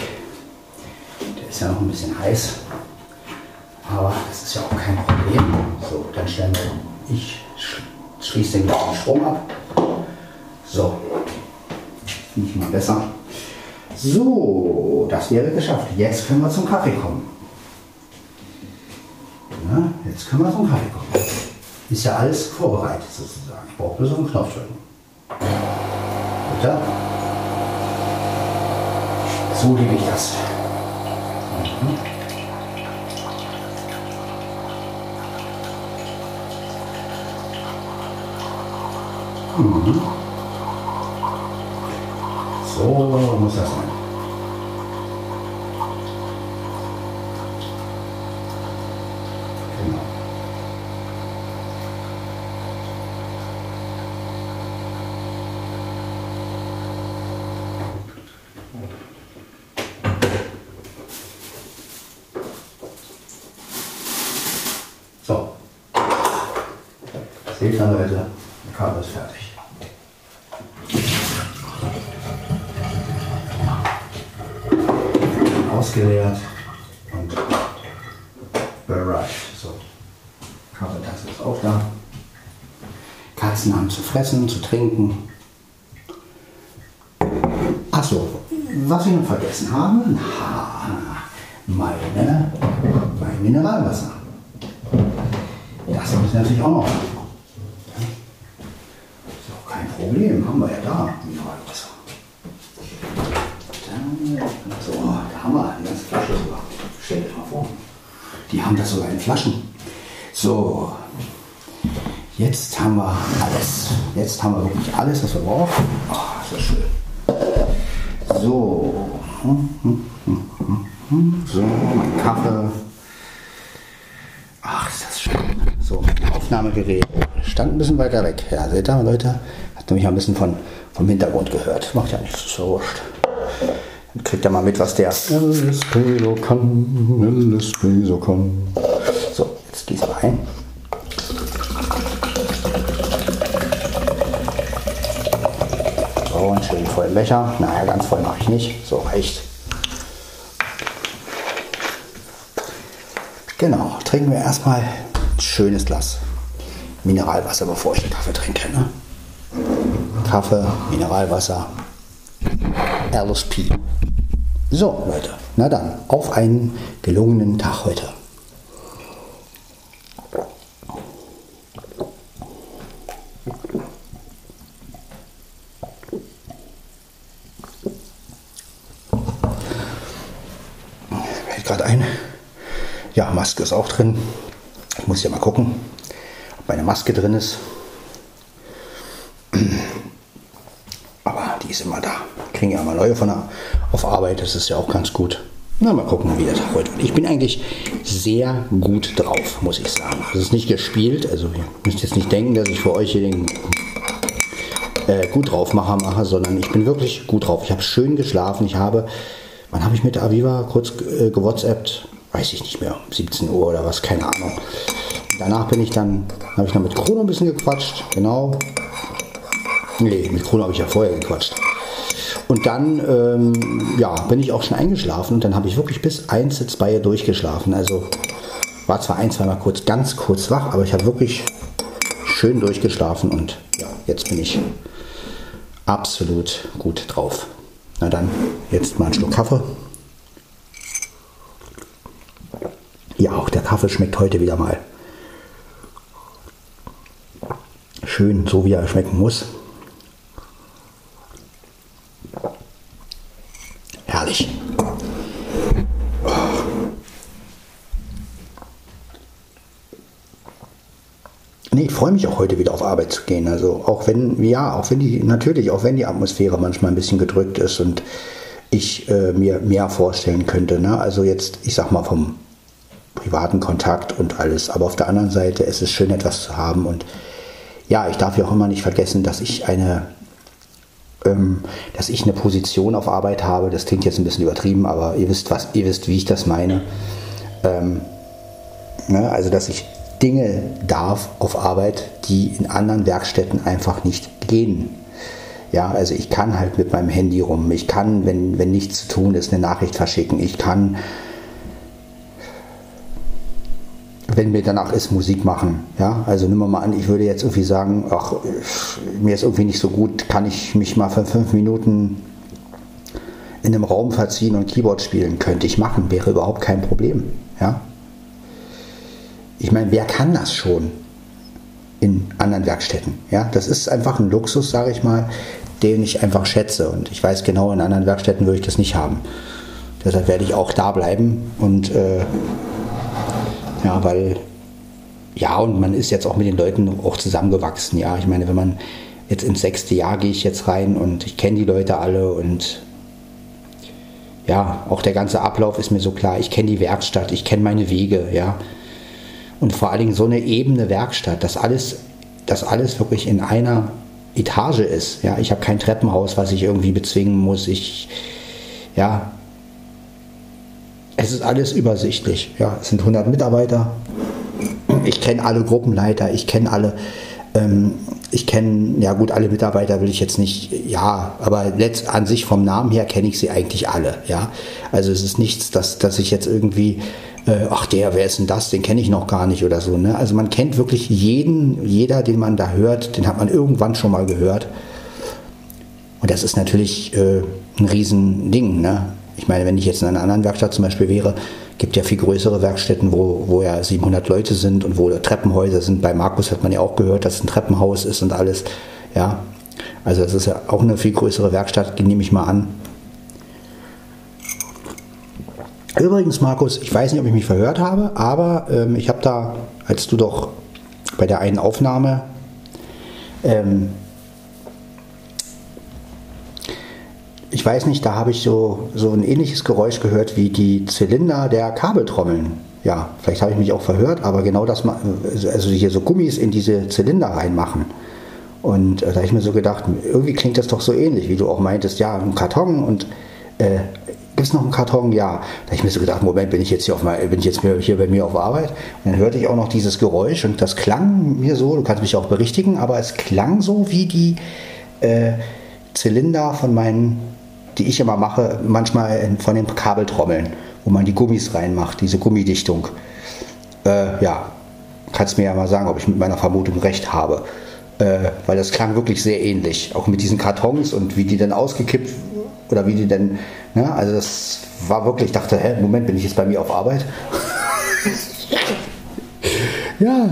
Der ist ja noch ein bisschen heiß. Aber das ist ja auch kein Problem. So, dann stellen wir, ich schließe den Strom ab. So, finde ich mal besser. So, das wäre geschafft. Jetzt können wir zum Kaffee kommen. Ja, jetzt können wir zum Kaffee kommen. Ist ja alles vorbereitet sozusagen. Ich brauche bloß einen Knopf drücken. Bitte? So liebe ich das. Mhm. Mhm. So muss das sein. Genau. So. Ihr, Leute, ist fertig. Ausgeleert und berushed. So. Kabeltasse ist auch da. Katzen haben zu fressen, zu trinken. Achso, was ich noch vergessen habe, ha, meine, mein Mineralwasser. Das muss ich natürlich auch noch haben. Ist auch kein Problem, haben wir ja da, Mineralwasser. Dann, so, da haben wir eine ganze Flasche sogar. Stellt euch mal vor. Die haben das sogar in Flaschen. So, jetzt haben wir alles. Haben wir wirklich alles, was wir brauchen. Oh, ist das schön. So, so, mein Kaffee. Ach, ist das schön. So, Aufnahmegerät stand ein bisschen weiter weg. Ja, seht ihr, Leute? Hat nämlich ein bisschen von, vom Hintergrund gehört. Macht ja nichts, ist wurscht. Dann kriegt ihr mal mit, was der LSP so kann. LSP so kann. So, jetzt gießen wir ein. So, und schön voll vollen Becher. Naja, ganz voll mache ich nicht. So reicht. Genau, trinken wir erstmal ein schönes Glas Mineralwasser, bevor ich den Kaffee trinke. Ne? Kaffee, Mineralwasser, LSP. So, Leute, na dann, auf einen gelungenen Tag heute. Fällt gerade ein. Ja, Maske ist auch drin. Ich muss ja mal gucken, ob meine Maske drin ist. Aber die ist immer da. Kriegen ja immer neue von der, auf Arbeit. Das ist ja auch ganz gut. Na, mal gucken, wie Tag heute wird. Ich bin eigentlich sehr gut drauf, muss ich sagen. Es ist nicht gespielt. Also, ihr müsst jetzt nicht denken, dass ich für euch hier den äh, gut draufmacher mache, sondern ich bin wirklich gut drauf. Ich habe schön geschlafen. Ich habe, wann habe ich mit Aviva kurz äh, gewhatsappt? Weiß ich nicht mehr, 17 Uhr oder was, keine Ahnung. Danach bin ich dann, habe ich noch mit Chrono ein bisschen gequatscht, genau. Nee, mit Chrono habe ich ja vorher gequatscht. Und dann, ähm, ja, bin ich auch schon eingeschlafen und dann habe ich wirklich bis 1, 2 durchgeschlafen. Also war zwar ein, zweimal kurz, ganz kurz wach, aber ich habe wirklich schön durchgeschlafen und ja, jetzt bin ich absolut gut drauf. Na dann, jetzt mal einen Schluck Kaffee. Ja, auch der Kaffee schmeckt heute wieder mal schön, so wie er schmecken muss. Herrlich. Nee, ich freue mich auch heute wieder auf Arbeit zu gehen. Also auch wenn, ja, auch wenn die, natürlich, auch wenn die Atmosphäre manchmal ein bisschen gedrückt ist und ich äh, mir mehr vorstellen könnte. Ne? Also jetzt, ich sag mal, vom privaten Kontakt und alles. Aber auf der anderen Seite ist es schön, etwas zu haben. Und ja, ich darf ja auch immer nicht vergessen, dass ich eine, ähm, dass ich eine Position auf Arbeit habe. Das klingt jetzt ein bisschen übertrieben, aber ihr wisst, was, ihr wisst, wie ich das meine. Ähm, ne, also, dass ich Dinge darf auf Arbeit, die in anderen Werkstätten einfach nicht gehen. Ja, also ich kann halt mit meinem Handy rum. Ich kann, wenn, wenn nichts zu tun ist, eine Nachricht verschicken. Ich kann wenn mir danach ist, Musik machen. Ja, also nimm mal an, ich würde jetzt irgendwie sagen, ach, mir ist irgendwie nicht so gut, kann ich mich mal für fünf Minuten in einem Raum verziehen und Keyboard spielen? Könnte ich machen, wäre überhaupt kein Problem. Ja? Ich meine, wer kann das schon in anderen Werkstätten? Ja, das ist einfach ein Luxus, sage ich mal, den ich einfach schätze. Und ich weiß genau, in anderen Werkstätten würde ich das nicht haben. Deshalb werde ich auch da bleiben und äh, ja, weil, ja, und man ist jetzt auch mit den Leuten auch zusammengewachsen. Ja, ich meine, wenn man jetzt ins sechste Jahr gehe ich jetzt rein und ich kenne die Leute alle und ja, auch der ganze Ablauf ist mir so klar. Ich kenne die Werkstatt, ich kenne meine Wege, ja. Und vor allen Dingen so eine ebene Werkstatt, dass alles, dass alles wirklich in einer Etage ist. Ja, ich habe kein Treppenhaus, was ich irgendwie bezwingen muss. Ich, ja, es ist alles übersichtlich. Ja, es sind 100 Mitarbeiter. Ich kenne alle Gruppenleiter, ich kenne alle, ähm, ich kenne, ja gut, alle Mitarbeiter will ich jetzt nicht, ja, aber letzt, an sich vom Namen her kenne ich sie eigentlich alle. Ja, also es ist nichts, dass, dass ich jetzt irgendwie, äh, ach der, wer ist denn das, den kenne ich noch gar nicht oder so. Ne? Also man kennt wirklich jeden, jeder, den man da hört, den hat man irgendwann schon mal gehört. Und das ist natürlich äh, ein Riesending. Ne? Ich meine, wenn ich jetzt in einer anderen Werkstatt zum Beispiel wäre, gibt ja viel größere Werkstätten, wo, wo ja 700 Leute sind und wo Treppenhäuser sind. Bei Markus hat man ja auch gehört, dass es ein Treppenhaus ist und alles. Ja, also das ist ja auch eine viel größere Werkstatt, die nehme ich mal an. Übrigens, Markus, ich weiß nicht, ob ich mich verhört habe, aber ähm, ich habe da, als du doch bei der einen Aufnahme ähm, ich weiß nicht, da habe ich so, so ein ähnliches Geräusch gehört wie die Zylinder der Kabeltrommeln. Ja, vielleicht habe ich mich auch verhört, aber genau das, also hier so Gummis in diese Zylinder reinmachen. Und äh, da habe ich mir so gedacht, irgendwie klingt das doch so ähnlich, wie du auch meintest, ja, ein Karton und äh, gibt es noch einen Karton? Ja. Da habe ich mir so gedacht, Moment, bin ich jetzt hier, auf mein, bin ich jetzt hier bei mir auf Arbeit? Und dann hörte ich auch noch dieses Geräusch und das klang mir so, du kannst mich auch berichtigen, aber es klang so wie die, äh, Zylinder von meinen, die ich immer mache, manchmal von den Kabeltrommeln, wo man die Gummis reinmacht, diese Gummidichtung. Äh, ja, kannst mir ja mal sagen, ob ich mit meiner Vermutung recht habe. Äh, weil das klang wirklich sehr ähnlich, auch mit diesen Kartons und wie die dann ausgekippt oder wie die dann, ne? also das war wirklich, ich dachte, hä, Moment, bin ich jetzt bei mir auf Arbeit? ja,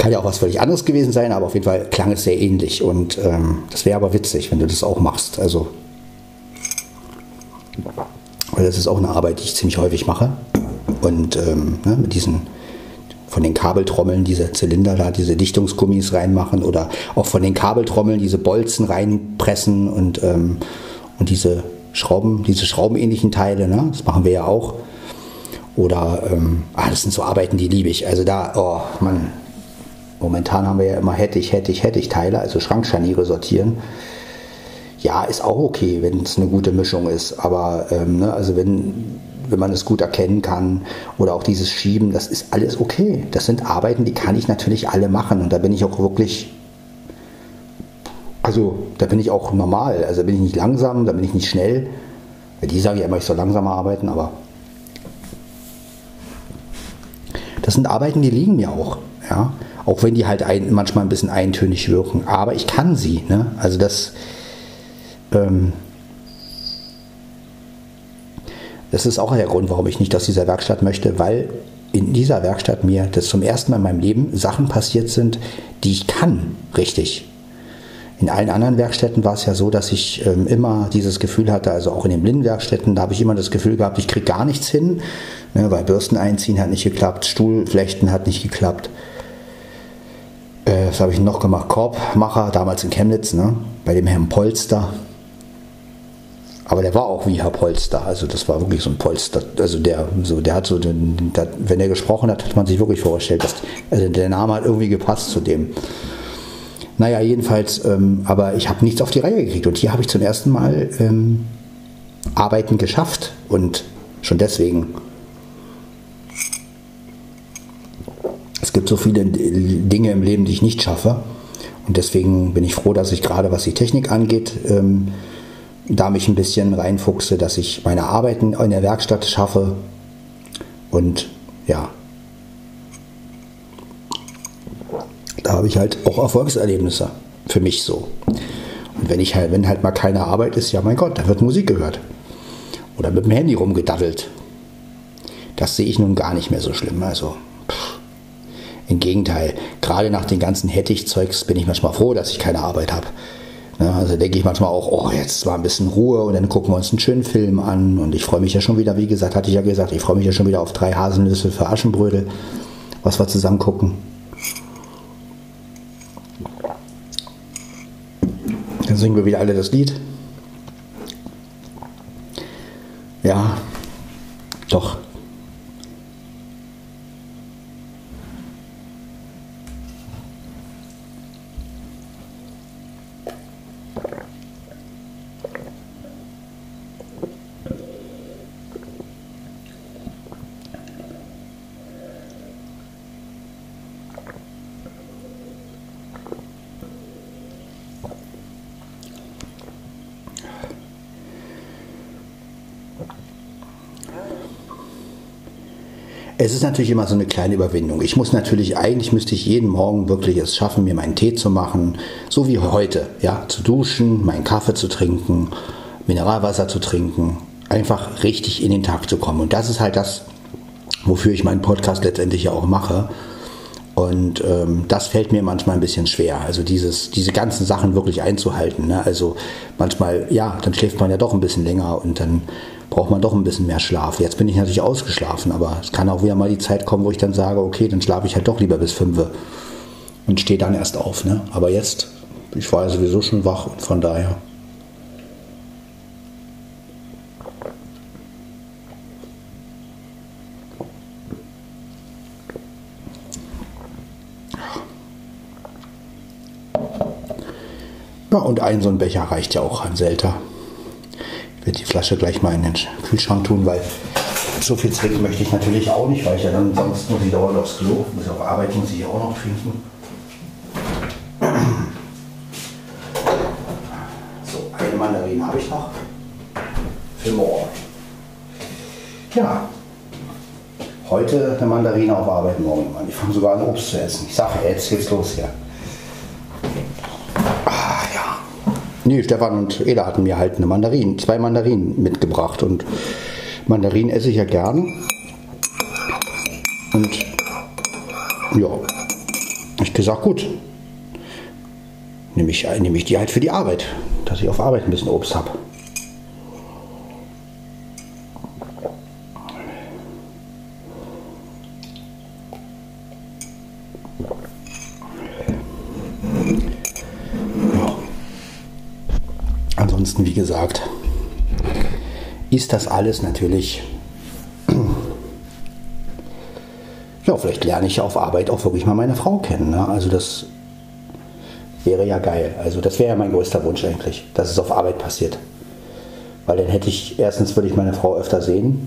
kann ja auch was völlig anderes gewesen sein, aber auf jeden Fall klang es sehr ähnlich. Und ähm, das wäre aber witzig, wenn du das auch machst. Also, weil das ist auch eine Arbeit, die ich ziemlich häufig mache. Und ähm, ne, mit diesen von den Kabeltrommeln diese Zylinder da, diese Dichtungsgummis reinmachen oder auch von den Kabeltrommeln diese Bolzen reinpressen und, ähm, und diese Schrauben, diese schraubenähnlichen Teile, ne? das machen wir ja auch. Oder, ähm, ah, das sind so Arbeiten, die liebe ich. Also da, oh Mann, Momentan haben wir ja immer hätte ich, hätte ich, hätte ich Teile, also Schrankscharniere sortieren. Ja, ist auch okay, wenn es eine gute Mischung ist. Aber ähm, ne, also wenn, wenn man es gut erkennen kann oder auch dieses Schieben, das ist alles okay. Das sind Arbeiten, die kann ich natürlich alle machen. Und da bin ich auch wirklich, also da bin ich auch normal. Also da bin ich nicht langsam, da bin ich nicht schnell. Die sagen ja immer, ich soll langsamer arbeiten, aber das sind Arbeiten, die liegen mir auch. Ja? Auch wenn die halt ein, manchmal ein bisschen eintönig wirken. Aber ich kann sie. Ne? Also das, ähm, das ist auch der Grund, warum ich nicht aus dieser Werkstatt möchte, weil in dieser Werkstatt mir das zum ersten Mal in meinem Leben Sachen passiert sind, die ich kann, richtig. In allen anderen Werkstätten war es ja so, dass ich ähm, immer dieses Gefühl hatte, also auch in den Blindenwerkstätten, da habe ich immer das Gefühl gehabt, ich kriege gar nichts hin, ne, weil Bürsten einziehen hat nicht geklappt, Stuhlflechten hat nicht geklappt. Äh, was habe ich noch gemacht? Korbmacher, damals in Chemnitz, ne? bei dem Herrn Polster. Aber der war auch wie Herr Polster, also das war wirklich so ein Polster. Also der, so, der hat so, den, der, wenn er gesprochen hat, hat man sich wirklich vorgestellt, dass, also der Name hat irgendwie gepasst zu dem. Naja, jedenfalls, ähm, aber ich habe nichts auf die Reihe gekriegt und hier habe ich zum ersten Mal ähm, Arbeiten geschafft und schon deswegen Es gibt so viele Dinge im Leben, die ich nicht schaffe. Und deswegen bin ich froh, dass ich gerade, was die Technik angeht, ähm, da mich ein bisschen reinfuchse, dass ich meine Arbeiten in der Werkstatt schaffe. Und ja, da habe ich halt auch Erfolgserlebnisse für mich so. Und wenn ich halt, wenn halt mal keine Arbeit ist, ja mein Gott, da wird Musik gehört. Oder mit dem Handy rumgedaddelt. Das sehe ich nun gar nicht mehr so schlimm. Also im Gegenteil, gerade nach den ganzen Hettich-Zeugs bin ich manchmal froh, dass ich keine Arbeit habe. Ne, also denke ich manchmal auch, oh, jetzt war ein bisschen Ruhe und dann gucken wir uns einen schönen Film an. Und ich freue mich ja schon wieder, wie gesagt, hatte ich ja gesagt, ich freue mich ja schon wieder auf drei Haselnüsse für Aschenbrödel, was wir zusammen gucken. Dann singen wir wieder alle das Lied. Ja, doch, Es ist natürlich immer so eine kleine Überwindung. Ich muss natürlich, eigentlich müsste ich jeden Morgen wirklich es schaffen, mir meinen Tee zu machen, so wie heute, ja, zu duschen, meinen Kaffee zu trinken, Mineralwasser zu trinken, einfach richtig in den Tag zu kommen. Und das ist halt das, wofür ich meinen Podcast letztendlich ja auch mache. Und ähm, das fällt mir manchmal ein bisschen schwer. Also dieses, diese ganzen Sachen wirklich einzuhalten. Ne? Also manchmal, ja, dann schläft man ja doch ein bisschen länger und dann braucht man doch ein bisschen mehr Schlaf. Jetzt bin ich natürlich ausgeschlafen, aber es kann auch wieder mal die Zeit kommen, wo ich dann sage, okay, dann schlafe ich halt doch lieber bis 5 und stehe dann erst auf. Ne? Aber jetzt, ich war ja sowieso schon wach und von daher. Ja, und ein so ein Becher reicht ja auch an Selter. Werde die Flasche gleich mal in den Kühlschrank tun, weil so viel trinken möchte ich natürlich auch nicht, weil ich ja dann sonst muss ich dauernd aufs Klo. Muss auf Arbeit muss ich auch noch trinken. Mandarinen habe ich noch. Für morgen. Ja. Heute eine Mandarine auf Arbeit, morgen. Ich fange sogar an Obst zu essen. Ich sage, jetzt geht's los hier. Ah Nee, Stefan und Eda hatten mir halt eine Mandarine, zwei Mandarinen mitgebracht und Mandarinen esse ich ja gern. Und ja, ich gesagt, gut, nehme ich, nehme ich die halt für die Arbeit, dass ich auf Arbeit ein bisschen Obst habe. Wie gesagt, ist das alles natürlich ja, vielleicht lerne ich auf Arbeit auch wirklich mal meine Frau kennen. Ne? Also das wäre ja geil. Also das wäre ja mein größter Wunsch eigentlich, dass es auf Arbeit passiert. Weil dann hätte ich, erstens würde ich meine Frau öfter sehen.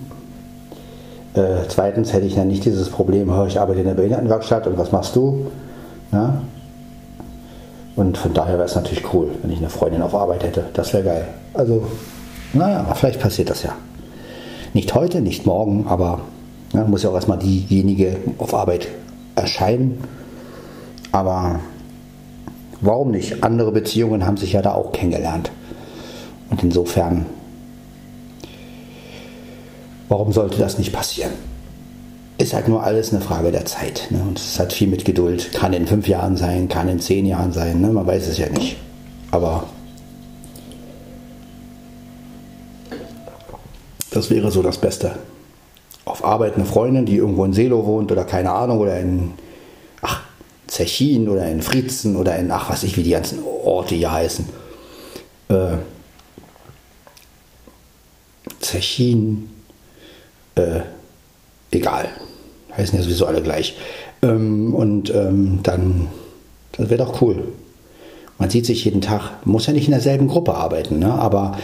Äh, zweitens hätte ich dann nicht dieses Problem, ich arbeite in der Behindertenwerkstatt und was machst du? Na? Und von daher wäre es natürlich cool, wenn ich eine Freundin auf Arbeit hätte. Das wäre geil. Also, naja, vielleicht passiert das ja. Nicht heute, nicht morgen, aber ja, muss ja auch erstmal diejenige auf Arbeit erscheinen. Aber warum nicht? Andere Beziehungen haben sich ja da auch kennengelernt. Und insofern, warum sollte das nicht passieren? Ist halt nur alles eine Frage der Zeit. Ne? Und es hat viel mit Geduld. Kann in fünf Jahren sein, kann in zehn Jahren sein. Ne? Man weiß es ja nicht. Aber das wäre so das Beste auf Arbeit eine Freundin, die irgendwo in Selo wohnt oder keine Ahnung, oder in ach, Zechin oder in Frietzen oder in, ach, was ich, wie die ganzen Orte hier heißen. Äh, Zechin, äh, egal. Heißen ja sowieso alle gleich. Ähm, und ähm, dann, das wäre doch cool. Man sieht sich jeden Tag, muss ja nicht in derselben Gruppe arbeiten, ne? aber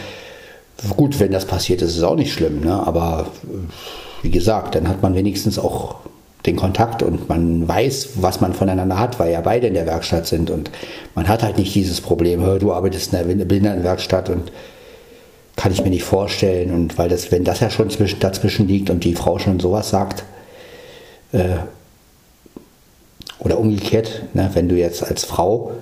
gut, wenn das passiert, ist es auch nicht schlimm, ne? aber wie gesagt, dann hat man wenigstens auch den Kontakt und man weiß, was man voneinander hat, weil ja beide in der Werkstatt sind und man hat halt nicht dieses Problem, du arbeitest in der Behindertenwerkstatt und kann ich mir nicht vorstellen und weil das, wenn das ja schon zwischen, dazwischen liegt und die Frau schon sowas sagt, äh, oder umgekehrt, ne, wenn du jetzt als Frau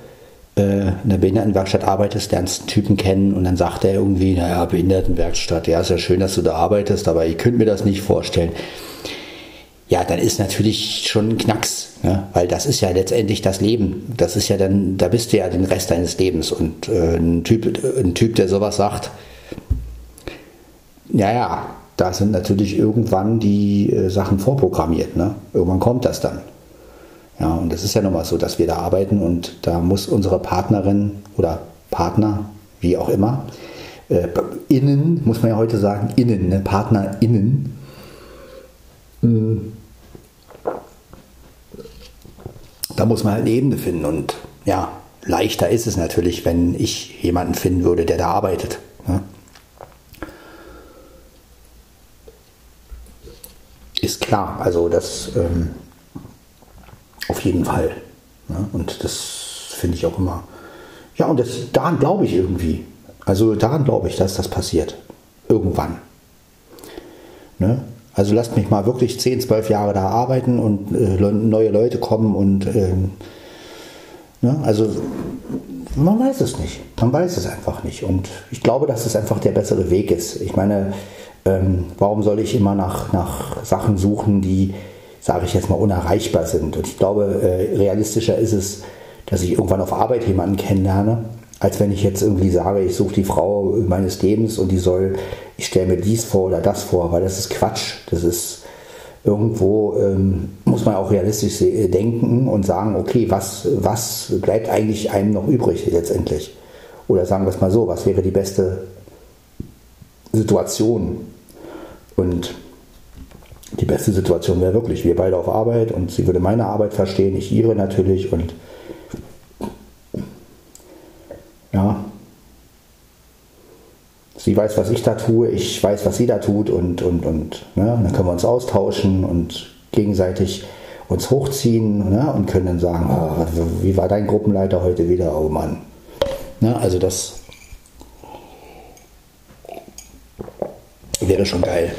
äh, in der Behindertenwerkstatt arbeitest, lernst einen Typen kennen und dann sagt er irgendwie, naja, Behindertenwerkstatt, ja, ist ja schön, dass du da arbeitest, aber ich könnte mir das nicht vorstellen. Ja, dann ist natürlich schon ein Knacks, ne? weil das ist ja letztendlich das Leben. Das ist ja dann, da bist du ja den Rest deines Lebens. Und äh, ein, typ, ein Typ, der sowas sagt, ja, ja, da sind natürlich irgendwann die äh, Sachen vorprogrammiert. Ne? Irgendwann kommt das dann. Ja, und es ist ja nun mal so, dass wir da arbeiten und da muss unsere Partnerin oder Partner, wie auch immer, äh, innen, muss man ja heute sagen, innen, ne? PartnerInnen, äh, da muss man halt eine Ebene finden und ja, leichter ist es natürlich, wenn ich jemanden finden würde, der da arbeitet. Ne? Ist klar, also das ähm, auf jeden Fall. Ja, und das finde ich auch immer. Ja, und das, daran glaube ich irgendwie. Also daran glaube ich, dass das passiert. Irgendwann. Ne? Also lasst mich mal wirklich 10, 12 Jahre da arbeiten und äh, neue Leute kommen und äh, ne? also man weiß es nicht. Man weiß es einfach nicht. Und ich glaube, dass es einfach der bessere Weg ist. Ich meine, ähm, warum soll ich immer nach, nach Sachen suchen, die sage ich jetzt mal, unerreichbar sind. Und ich glaube, äh, realistischer ist es, dass ich irgendwann auf Arbeit jemanden kennenlerne, als wenn ich jetzt irgendwie sage, ich suche die Frau meines Lebens und die soll, ich stelle mir dies vor oder das vor, weil das ist Quatsch. Das ist irgendwo, ähm, muss man auch realistisch denken und sagen, okay, was, was bleibt eigentlich einem noch übrig letztendlich? Oder sagen wir es mal so, was wäre die beste Situation? Und die beste Situation wäre wirklich, wir beide auf Arbeit und sie würde meine Arbeit verstehen, ich ihre natürlich und ja, sie weiß, was ich da tue, ich weiß, was sie da tut und, und, und ne, dann können wir uns austauschen und gegenseitig uns hochziehen ne, und können dann sagen, oh, wie war dein Gruppenleiter heute wieder? Oh Mann. Ne, also das wäre schon geil.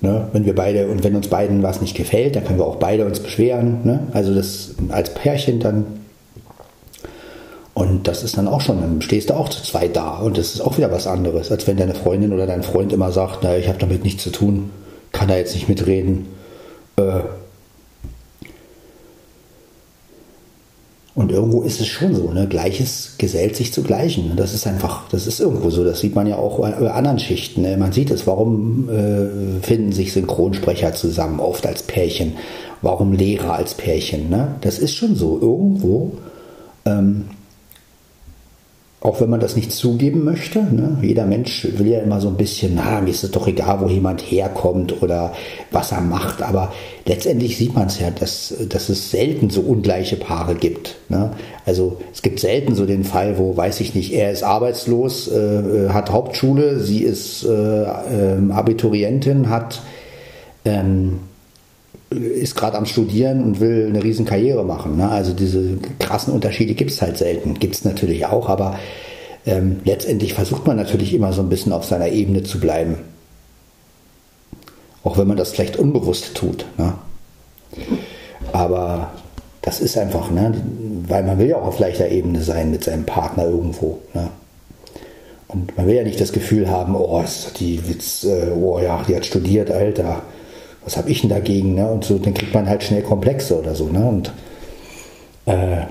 Ne? Wenn wir beide und wenn uns beiden was nicht gefällt, dann können wir auch beide uns beschweren. Ne? Also das als Pärchen dann. Und das ist dann auch schon, dann stehst du auch zu zweit da und das ist auch wieder was anderes, als wenn deine Freundin oder dein Freund immer sagt, naja, ich habe damit nichts zu tun, kann da jetzt nicht mitreden. Äh, Und irgendwo ist es schon so, ne? Gleiches gesellt sich zu Gleichen. Das ist einfach, das ist irgendwo so. Das sieht man ja auch bei anderen Schichten. Ne? Man sieht es, warum äh, finden sich Synchronsprecher zusammen, oft als Pärchen? Warum Lehrer als Pärchen? Ne? Das ist schon so. Irgendwo ähm, auch wenn man das nicht zugeben möchte. Ne? Jeder Mensch will ja immer so ein bisschen, na, mir ist es doch egal, wo jemand herkommt oder was er macht. Aber letztendlich sieht man es ja, dass, dass es selten so ungleiche Paare gibt. Ne? Also es gibt selten so den Fall, wo, weiß ich nicht, er ist arbeitslos, äh, äh hat Hauptschule, sie ist äh, äh, Abiturientin, hat... Ähm, ist gerade am Studieren und will eine riesen Karriere machen. Ne? Also diese krassen Unterschiede gibt es halt selten. Gibt es natürlich auch, aber ähm, letztendlich versucht man natürlich immer so ein bisschen auf seiner Ebene zu bleiben. Auch wenn man das vielleicht unbewusst tut. Ne? Aber das ist einfach, ne? weil man will ja auch auf gleicher Ebene sein mit seinem Partner irgendwo. Ne? Und man will ja nicht das Gefühl haben, oh, die Witz, äh, oh ja, die hat studiert, Alter was habe ich denn dagegen? Ne? Und so, dann kriegt man halt schnell Komplexe oder so. Ne? Und äh,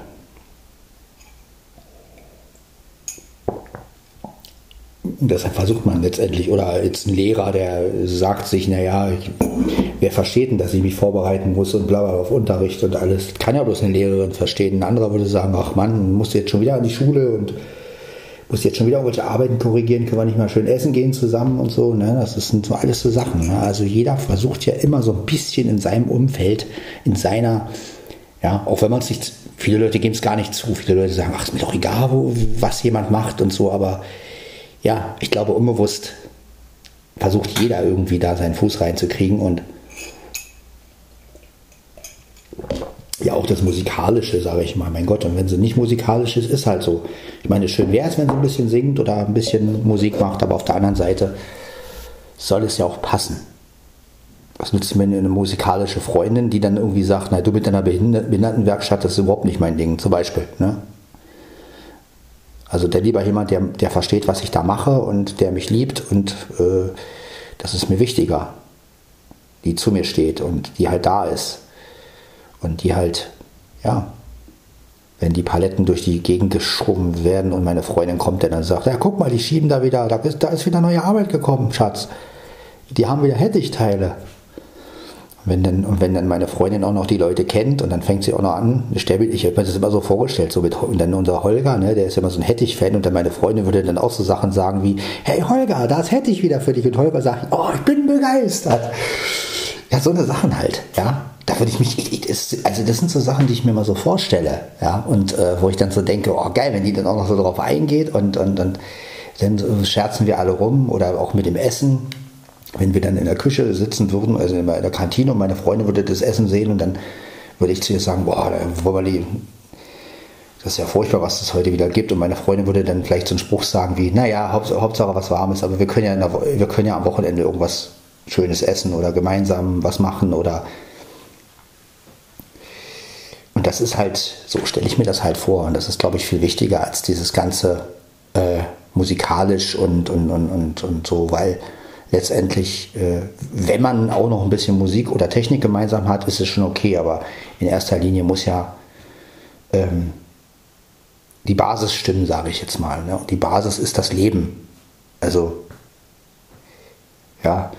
deshalb versucht man letztendlich, oder jetzt ein Lehrer, der sagt sich, naja, wer versteht denn, dass ich mich vorbereiten muss und bla bla auf Unterricht und alles. Kann ja bloß eine Lehrerin verstehen. Ein anderer würde sagen, ach Mann, musst du jetzt schon wieder an die Schule und muss jetzt schon wieder irgendwelche Arbeiten korrigieren, können wir nicht mal schön essen gehen zusammen und so. Ne? Das sind so alles so Sachen. Ne? Also jeder versucht ja immer so ein bisschen in seinem Umfeld, in seiner, ja, auch wenn man es nicht, viele Leute geben es gar nicht zu, viele Leute sagen, ach, ist mir doch egal, wo, was jemand macht und so, aber ja, ich glaube, unbewusst versucht jeder irgendwie da seinen Fuß reinzukriegen und ja auch das Musikalische, sage ich mal. Mein Gott, und wenn sie nicht musikalisch ist, ist halt so. Ich meine, schön wäre es, wenn sie ein bisschen singt oder ein bisschen Musik macht, aber auf der anderen Seite soll es ja auch passen. Was nützt mir eine musikalische Freundin, die dann irgendwie sagt, na du mit deiner Behindertenwerkstatt, das ist überhaupt nicht mein Ding, zum Beispiel. Ne? Also der lieber jemand, der, der versteht, was ich da mache und der mich liebt und äh, das ist mir wichtiger, die zu mir steht und die halt da ist. Und die halt, ja, wenn die Paletten durch die Gegend geschoben werden und meine Freundin kommt dann und sagt, ja, guck mal, die schieben da wieder, da ist, da ist wieder neue Arbeit gekommen, Schatz. Die haben wieder Hettichteile. Wenn dann, und wenn dann meine Freundin auch noch die Leute kennt und dann fängt sie auch noch an, ich habe mir das immer so vorgestellt, so mit, und dann unser Holger, ne, der ist immer so ein Hettich-Fan und dann meine Freundin würde dann auch so Sachen sagen wie, hey Holger, da ist Hettich wieder für dich und Holger sagt, oh, ich bin begeistert. Ja, so eine Sachen halt, ja. Da würde ich mich, also das sind so Sachen, die ich mir mal so vorstelle, ja, und äh, wo ich dann so denke, oh geil, wenn die dann auch noch so drauf eingeht und, und, und dann scherzen wir alle rum oder auch mit dem Essen, wenn wir dann in der Küche sitzen würden, also in der Kantine und meine Freundin würde das Essen sehen und dann würde ich zu ihr sagen, boah, Wobberli, das ist ja furchtbar, was es heute wieder gibt. Und meine Freundin würde dann vielleicht so einen Spruch sagen wie, naja, Hauptsache was Warmes, aber wir können, ja der, wir können ja am Wochenende irgendwas Schönes essen oder gemeinsam was machen oder und das ist halt, so stelle ich mir das halt vor. Und das ist, glaube ich, viel wichtiger als dieses ganze äh, musikalisch und, und, und, und, und so, weil letztendlich, äh, wenn man auch noch ein bisschen Musik oder Technik gemeinsam hat, ist es schon okay. Aber in erster Linie muss ja ähm, die Basis stimmen, sage ich jetzt mal. Ne? Und die Basis ist das Leben. Also, ja,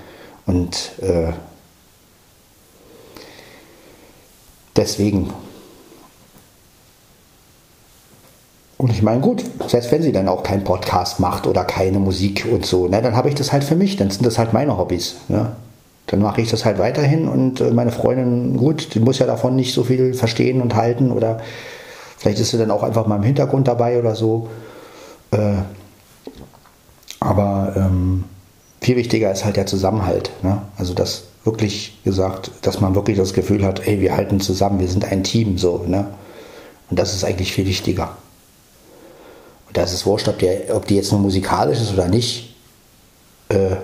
und äh, deswegen Und ich meine, gut, selbst wenn sie dann auch keinen Podcast macht oder keine Musik und so, ne, dann habe ich das halt für mich, dann sind das halt meine Hobbys. Ne? Dann mache ich das halt weiterhin und äh, meine Freundin, gut, die muss ja davon nicht so viel verstehen und halten oder vielleicht ist sie dann auch einfach mal im Hintergrund dabei oder so. Äh, aber ähm, viel wichtiger ist halt der Zusammenhalt. Ne? Also das wirklich gesagt, dass man wirklich das Gefühl hat, ey, wir halten zusammen, wir sind ein Team so. Ne? Und das ist eigentlich viel wichtiger Da ist es wurscht, ob, der, ob die jetzt nur musikalisch ist oder nicht. Äh,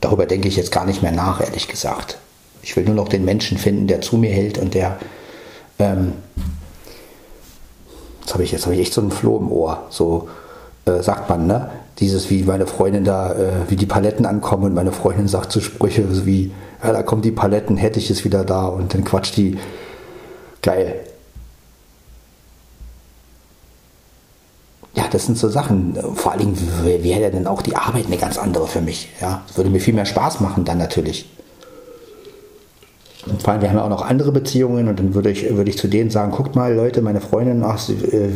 darüber denke ich jetzt gar nicht mehr nach, ehrlich gesagt. Ich will nur noch den Menschen finden, der zu mir hält und der. Ähm, jetzt habe ich, hab ich echt so einen Floh im Ohr. So äh, sagt man, ne? Dieses, wie meine Freundin da, äh, wie die Paletten ankommen und meine Freundin sagt so Sprüche wie, ja, da kommen die Paletten, hätte ich es wieder da und dann quatscht die. Geil. Ja, das sind so Sachen. Vor allen Dingen wäre dann auch die Arbeit eine ganz andere für mich. Ja, würde mir viel mehr Spaß machen dann natürlich. Und vor allem, wir haben ja auch noch andere Beziehungen und dann würde ich, würde ich zu denen sagen, guckt mal Leute, meine Freundin, ach, sie, äh,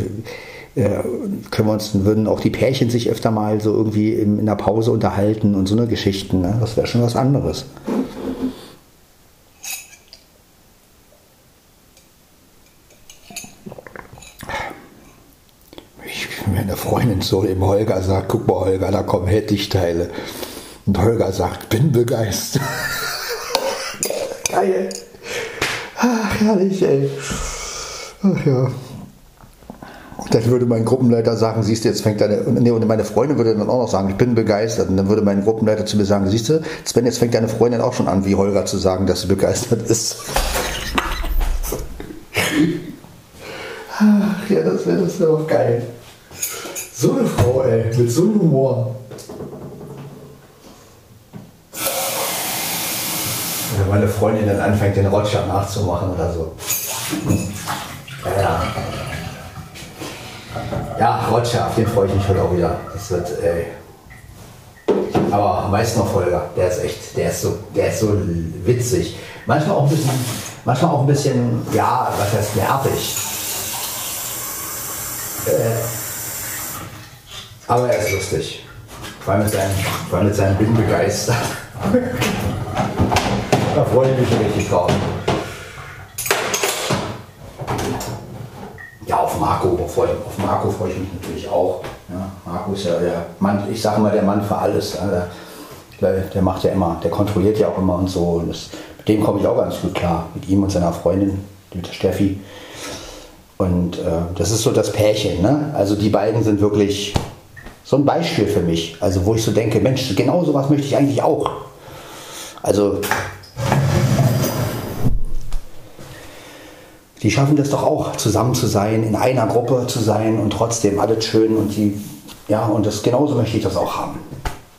können wir uns, würden auch die Pärchen sich öfter mal so irgendwie in, in der Pause unterhalten und so eine Geschichten. Ne? Das wäre schon was anderes. Ich, wenn eine Freundin so dem Holger sagt, guck mal Holger, da kommen Hettich-Teile. Und Holger sagt, bin begeistert. Geil. Ach, herrlich, ey. Ach ja. Dann würde mein Gruppenleiter sagen, siehst du, jetzt fängt deine, nee, und meine Freundin würde dann auch noch sagen, ich bin begeistert. Und dann würde mein Gruppenleiter zu mir sagen, siehst du, Sven, jetzt fängt deine Freundin auch schon an, wie Holger zu sagen, dass sie begeistert ist. Ach ja, das wäre das wär doch geil. So eine Frau, ey, mit so einem Humor. Wenn meine Freundin dann anfängt, den Roger nachzumachen oder so. Ja, ja. Ja, Roger, auf den freue ich mich heute auch wieder. Das wird, ey. Aber meist noch Folger. Der ist echt, der ist so, der ist so witzig. Manchmal auch ein bisschen, manchmal auch ein bisschen, ja, was heißt nervig. Äh, aber er ist lustig. Vor allem mit seinem, vor allem begeistert. da freue ich mich schon richtig drauf. Marco, auf Marco freue ich mich natürlich auch. Ja, Marco ist ja der Mann, ich sage mal der Mann für alles. Ja, der, der, macht ja immer, der kontrolliert ja auch immer und so. Und das, mit dem komme ich auch ganz gut klar. Mit ihm und seiner Freundin, mit der Steffi. Und äh, das ist so das Pärchen. Ne? Also die beiden sind wirklich so ein Beispiel für mich. Also wo ich so denke, Mensch, genau sowas möchte ich eigentlich auch. Also die schaffen das doch auch, zusammen zu sein, in einer Gruppe zu sein und trotzdem alles schön und die, ja, und das genauso möchte ich das auch haben.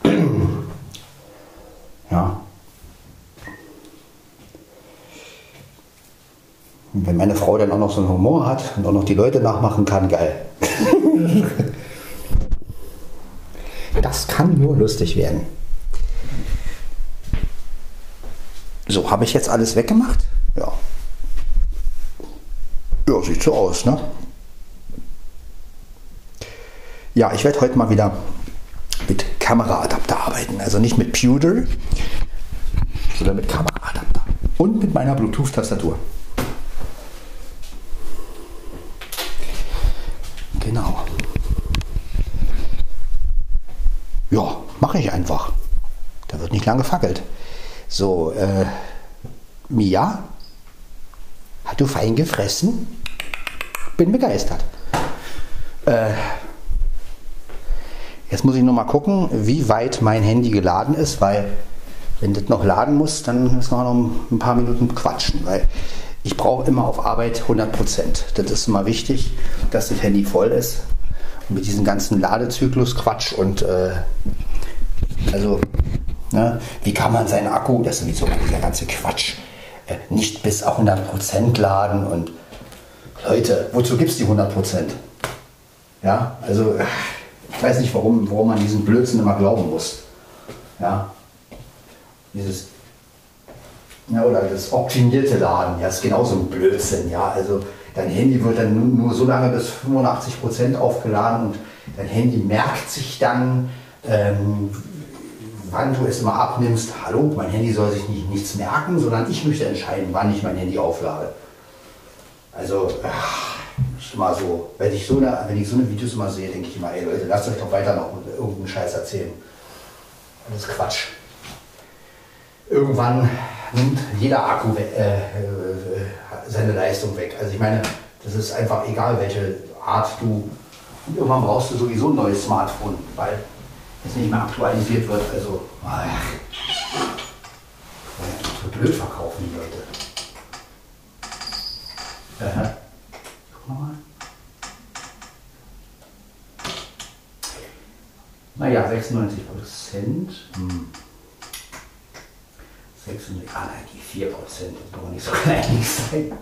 ja. Und wenn meine Frau dann auch noch so einen Humor hat und auch noch die Leute nachmachen kann, geil. das kann nur lustig werden. So, habe ich jetzt alles weggemacht? Ja. Ja, sieht so aus, ne? Ja, ich werde heute mal wieder mit Kameraadapter arbeiten. Also nicht mit Pewter, sondern mit Kameraadapter. Und mit meiner Bluetooth-Tastatur. Genau. Ja, mache ich einfach. Da wird nicht lange gefackelt. So, äh, Mia, hat du fein gefressen? bin begeistert. Äh, jetzt muss ich nur mal gucken, wie weit mein Handy geladen ist, weil wenn das noch laden muss, dann müssen wir noch ein paar Minuten quatschen, weil ich brauche immer auf Arbeit 100 Prozent. Das ist immer wichtig, dass das Handy voll ist. Und mit diesem ganzen Ladezyklus Quatsch und äh, also, ne, wie kann man seinen Akku, das ist sowieso dieser ganze Quatsch, nicht bis auf 100 Prozent laden und Leute, wozu gibt es die 100 Prozent? Ja, also ich weiß nicht, warum, warum man diesen Blödsinn immer glauben muss. Ja, dieses, ja, oder das optimierte Laden, ja, ist genauso ein Blödsinn. Ja, also dein Handy wird dann nur so lange bis 85 Prozent aufgeladen und dein Handy merkt sich dann, ähm, wann du es immer abnimmst. Hallo, mein Handy soll sich nicht, nichts merken, sondern ich möchte entscheiden, wann ich mein Handy auflade. Also, ach, mal so, wenn ich so eine, wenn ich so eine Videos immer sehe, denke ich immer, ey Leute, lasst euch doch weiter noch irgendeinen Scheiß erzählen. Das ist Quatsch. Irgendwann nimmt jeder Akku äh, äh, seine Leistung weg. Also ich meine, das ist einfach egal, welche Art du Und irgendwann brauchst du sowieso ein neues Smartphone, weil es nicht mehr aktualisiert wird. Also, ach, so blöd verkaufen die Leute. Aha. Guck mal. Naja, 96 Prozent. Hm. 96, ah nein, die 4 Prozent, das man nicht so klein sein.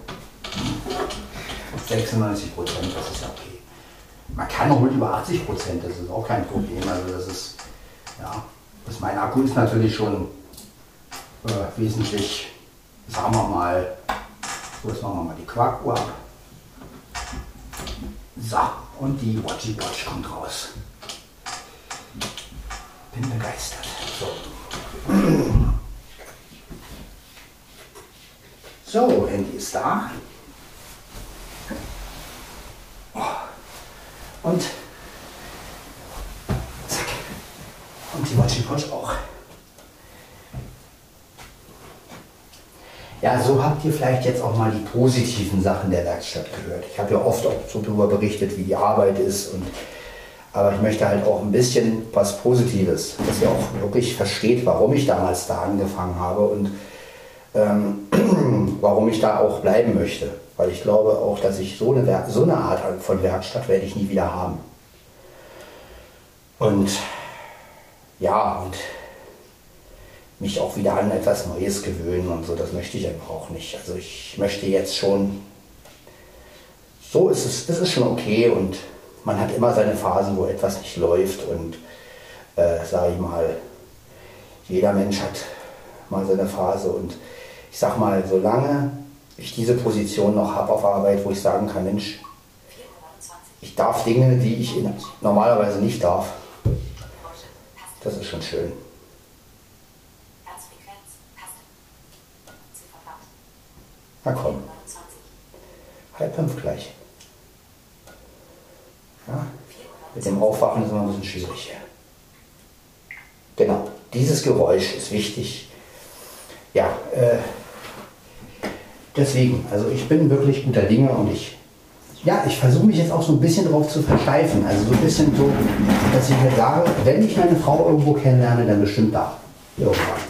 96 Prozent, das ist ja okay. Man kann auch mit über 80 Prozent, das ist auch kein Problem. Also das ist, ja, das mein Akku ist natürlich schon äh, wesentlich, sagen wir mal, so jetzt machen wir mal die Quarkuhr ab. So, und die Watchy Watch kommt raus. Bin begeistert. So. So, Handy ist da. Oh. Und zack. Und die Watchy Watch auch. Ja, so habt ihr vielleicht jetzt auch mal die positiven Sachen der Werkstatt gehört. Ich habe ja oft auch so darüber berichtet, wie die Arbeit ist. Und, aber ich möchte halt auch ein bisschen was Positives, dass ihr auch wirklich versteht, warum ich damals da angefangen habe und ähm, warum ich da auch bleiben möchte. Weil ich glaube auch, dass ich so eine, so eine Art von Werkstatt werde ich nie wieder haben. Und ja, und mich auch wieder an etwas Neues gewöhnen und so. Das möchte ich einfach auch nicht. Also ich möchte jetzt schon, so ist es, es ist schon okay und man hat immer seine Phasen, wo etwas nicht läuft und äh, sage ich mal, jeder Mensch hat mal seine Phase und ich sag mal, solange ich diese Position noch habe auf Arbeit, wo ich sagen kann, Mensch, ich darf Dinge, die ich normalerweise nicht darf, das ist schon schön. Na komm. Halb fünf gleich. Ja, mit dem Aufwachen ist immer ein bisschen schwierig. Genau, dieses Geräusch ist wichtig. Ja, äh, deswegen, also ich bin wirklich guter Dinge und ich, ja, ich versuche mich jetzt auch so ein bisschen darauf zu versteifen. Also so ein bisschen so, dass ich mir sage, wenn ich meine Frau irgendwo kennenlerne, dann bestimmt da. Irgendwann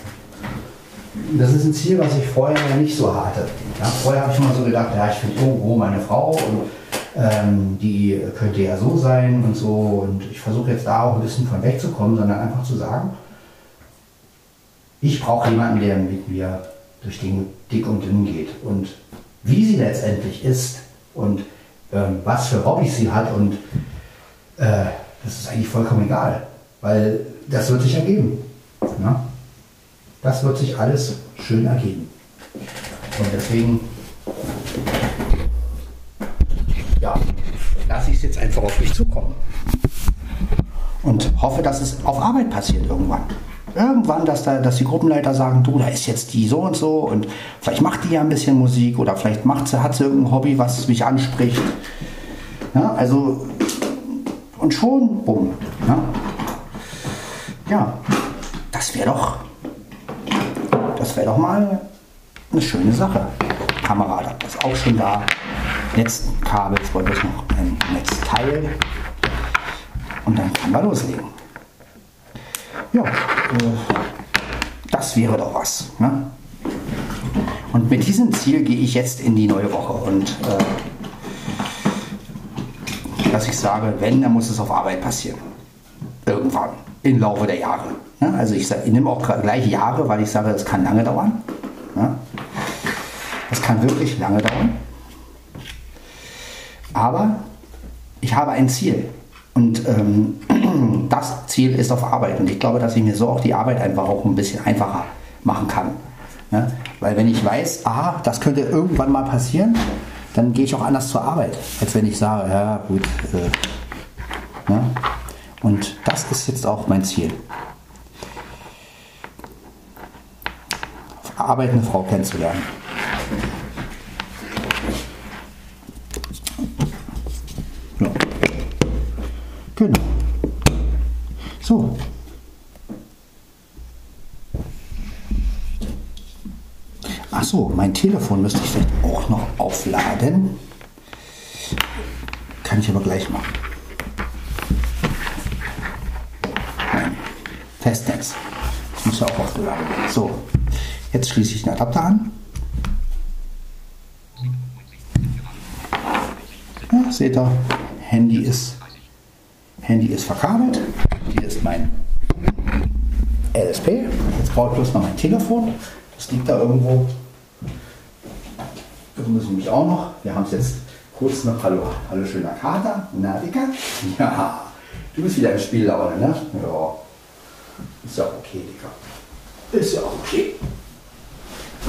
das ist ein Ziel, was ich vorher nicht so hatte. Ja, vorher habe ich immer so gedacht, ja, ich finde irgendwo meine Frau und ähm, die könnte ja so sein und so. Und ich versuche jetzt da auch ein bisschen von wegzukommen, sondern einfach zu sagen, ich brauche jemanden, der mit mir durch den dick und dünn geht. Und wie sie letztendlich ist und ähm, was für Hobbys sie hat und äh, das ist eigentlich vollkommen egal, weil das wird sich ergeben. Ja? Das wird sich alles schön ergeben. Und deswegen, ja, lasse ich es jetzt einfach auf mich zukommen. Und hoffe, dass es auf Arbeit passiert irgendwann. Irgendwann, dass, da, dass die Gruppenleiter sagen, du, da ist jetzt die so und so und vielleicht macht die ja ein bisschen Musik oder vielleicht macht sie, hat sie irgendein Hobby, was mich anspricht. Ja, also, und schon, bumm. Ja, ja das wäre doch das wäre doch mal eine schöne Sache. Kamera, das ist auch schon da. Netzkabel, jetzt wollte ich noch ein Netzteil. Und dann kann man loslegen. Ja, das wäre doch was. Ne? Und mit diesem Ziel gehe ich jetzt in die neue Woche und äh, dass ich sage, wenn, dann muss es auf Arbeit passieren. Irgendwann, im Laufe der Jahre. Ja, also ich, ich nehme auch gleich Jahre, weil ich sage, das kann lange dauern. Ja, das kann wirklich lange dauern. Aber ich habe ein Ziel. Und ähm, das Ziel ist auf Arbeit. Und ich glaube, dass ich mir so auch die Arbeit einfach auch ein bisschen einfacher machen kann. Ja, weil wenn ich weiß, aha, das könnte irgendwann mal passieren, dann gehe ich auch anders zur Arbeit, als wenn ich sage, ja gut. Äh, ja. Und das ist jetzt auch mein Ziel. arbeitende Frau kennenzulernen. Ja. Genau. So. Ach so, mein Telefon müsste ich vielleicht auch noch aufladen. Kann ich aber gleich machen. Nein, Festnetz. Das muss ja auch aufgeladen werden. So, jetzt schließe ich den Adapter an. Ja, seht ihr, Handy ist Handy ist verkabelt. Hier ist mein LSP. Jetzt brauche ich bloß noch mein Telefon. Das liegt da irgendwo. Das müssen mich auch noch. Wir haben es jetzt kurz noch. Hallo, hallo schöner Kater. Na, Dicker? Ja, du bist wieder im Spiellaune, ne? Ja. Ist ja okay, Dicker. Ist ja auch okay.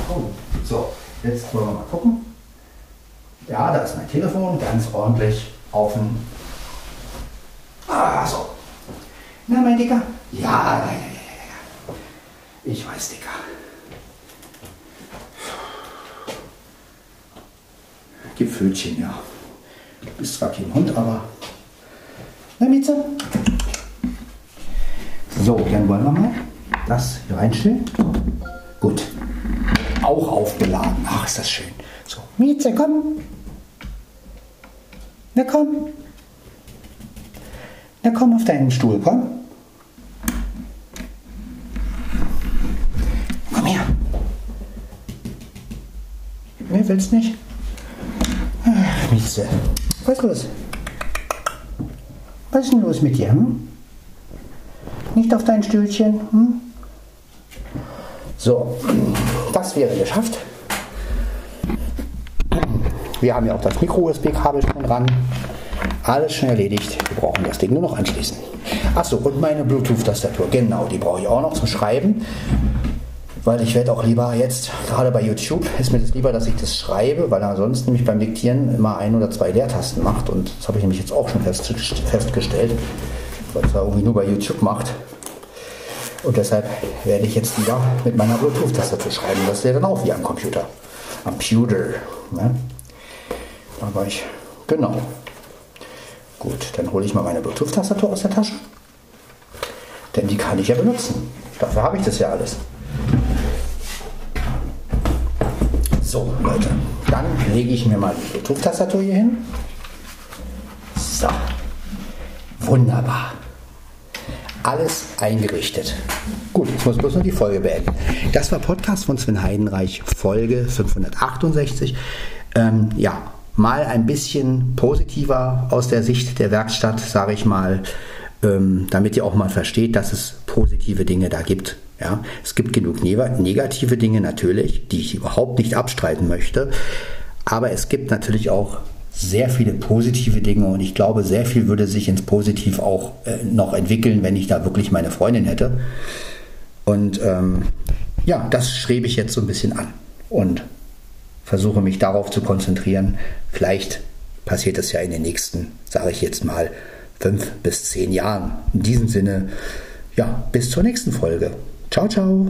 Oh, so, jetzt wollen wir mal gucken. Ja, da ist mein Telefon, ganz ordentlich auf dem. Ah, so. Na, mein Dicker? Ja, ja, ja, ja. Ich weiß, Dicker. Gib Pfötchen, ja. Du bist zwar kein Hund, aber. Na, Mieze? So, dann wollen wir mal das hier reinstellen. Gut. Auch aufgeladen. Ach, ist das schön. So, Mieze, komm. Na komm. Na komm auf deinen Stuhl, komm. Komm her. Nee, willst nicht? Ach, Mieze. Was ist los? Was ist denn los mit dir? Hm? Nicht auf dein Stühlchen? Hm? So, das wäre geschafft. Wir haben ja auch das Micro-USB-Kabel schon dran. Alles schon erledigt. Wir brauchen das Ding nur noch anschließen. Achso, und meine Bluetooth-Tastatur. Genau, die brauche ich auch noch zum Schreiben. Weil ich werde auch lieber jetzt, gerade bei YouTube, ist mir das lieber, dass ich das schreibe, weil ansonsten nämlich beim Diktieren immer ein oder zwei Leertasten macht. Und das habe ich nämlich jetzt auch schon festgestellt, weil es irgendwie nur bei YouTube macht. Und deshalb werde ich jetzt lieber mit meiner Bluetooth-Tastatur schreiben. Das wäre dann auch wie am Computer. Am Computer. Ne? Aber ich, genau. Gut, dann hole ich mal meine Bluetooth-Tastatur aus der Tasche. Denn die kann ich ja benutzen. Dafür habe ich das ja alles. So, Leute, dann lege ich mir mal die Bluetooth-Tastatur hier hin. So, wunderbar. Alles eingerichtet. Gut, jetzt muss bloß noch die Folge beenden. Das war Podcast von Sven Heidenreich, Folge 568. Ähm, ja, mal ein bisschen positiver aus der Sicht der Werkstatt, sage ich mal, ähm, damit ihr auch mal versteht, dass es positive Dinge da gibt. Ja, es gibt genug negative Dinge natürlich, die ich überhaupt nicht abstreiten möchte, aber es gibt natürlich auch sehr viele positive Dinge und ich glaube, sehr viel würde sich ins Positiv auch äh, noch entwickeln, wenn ich da wirklich meine Freundin hätte. Und ähm, ja, das strebe ich jetzt so ein bisschen an und versuche mich darauf zu konzentrieren. Vielleicht passiert es ja in den nächsten, sage ich jetzt mal, fünf bis zehn Jahren. In diesem Sinne, ja, bis zur nächsten Folge. Ciao, ciao.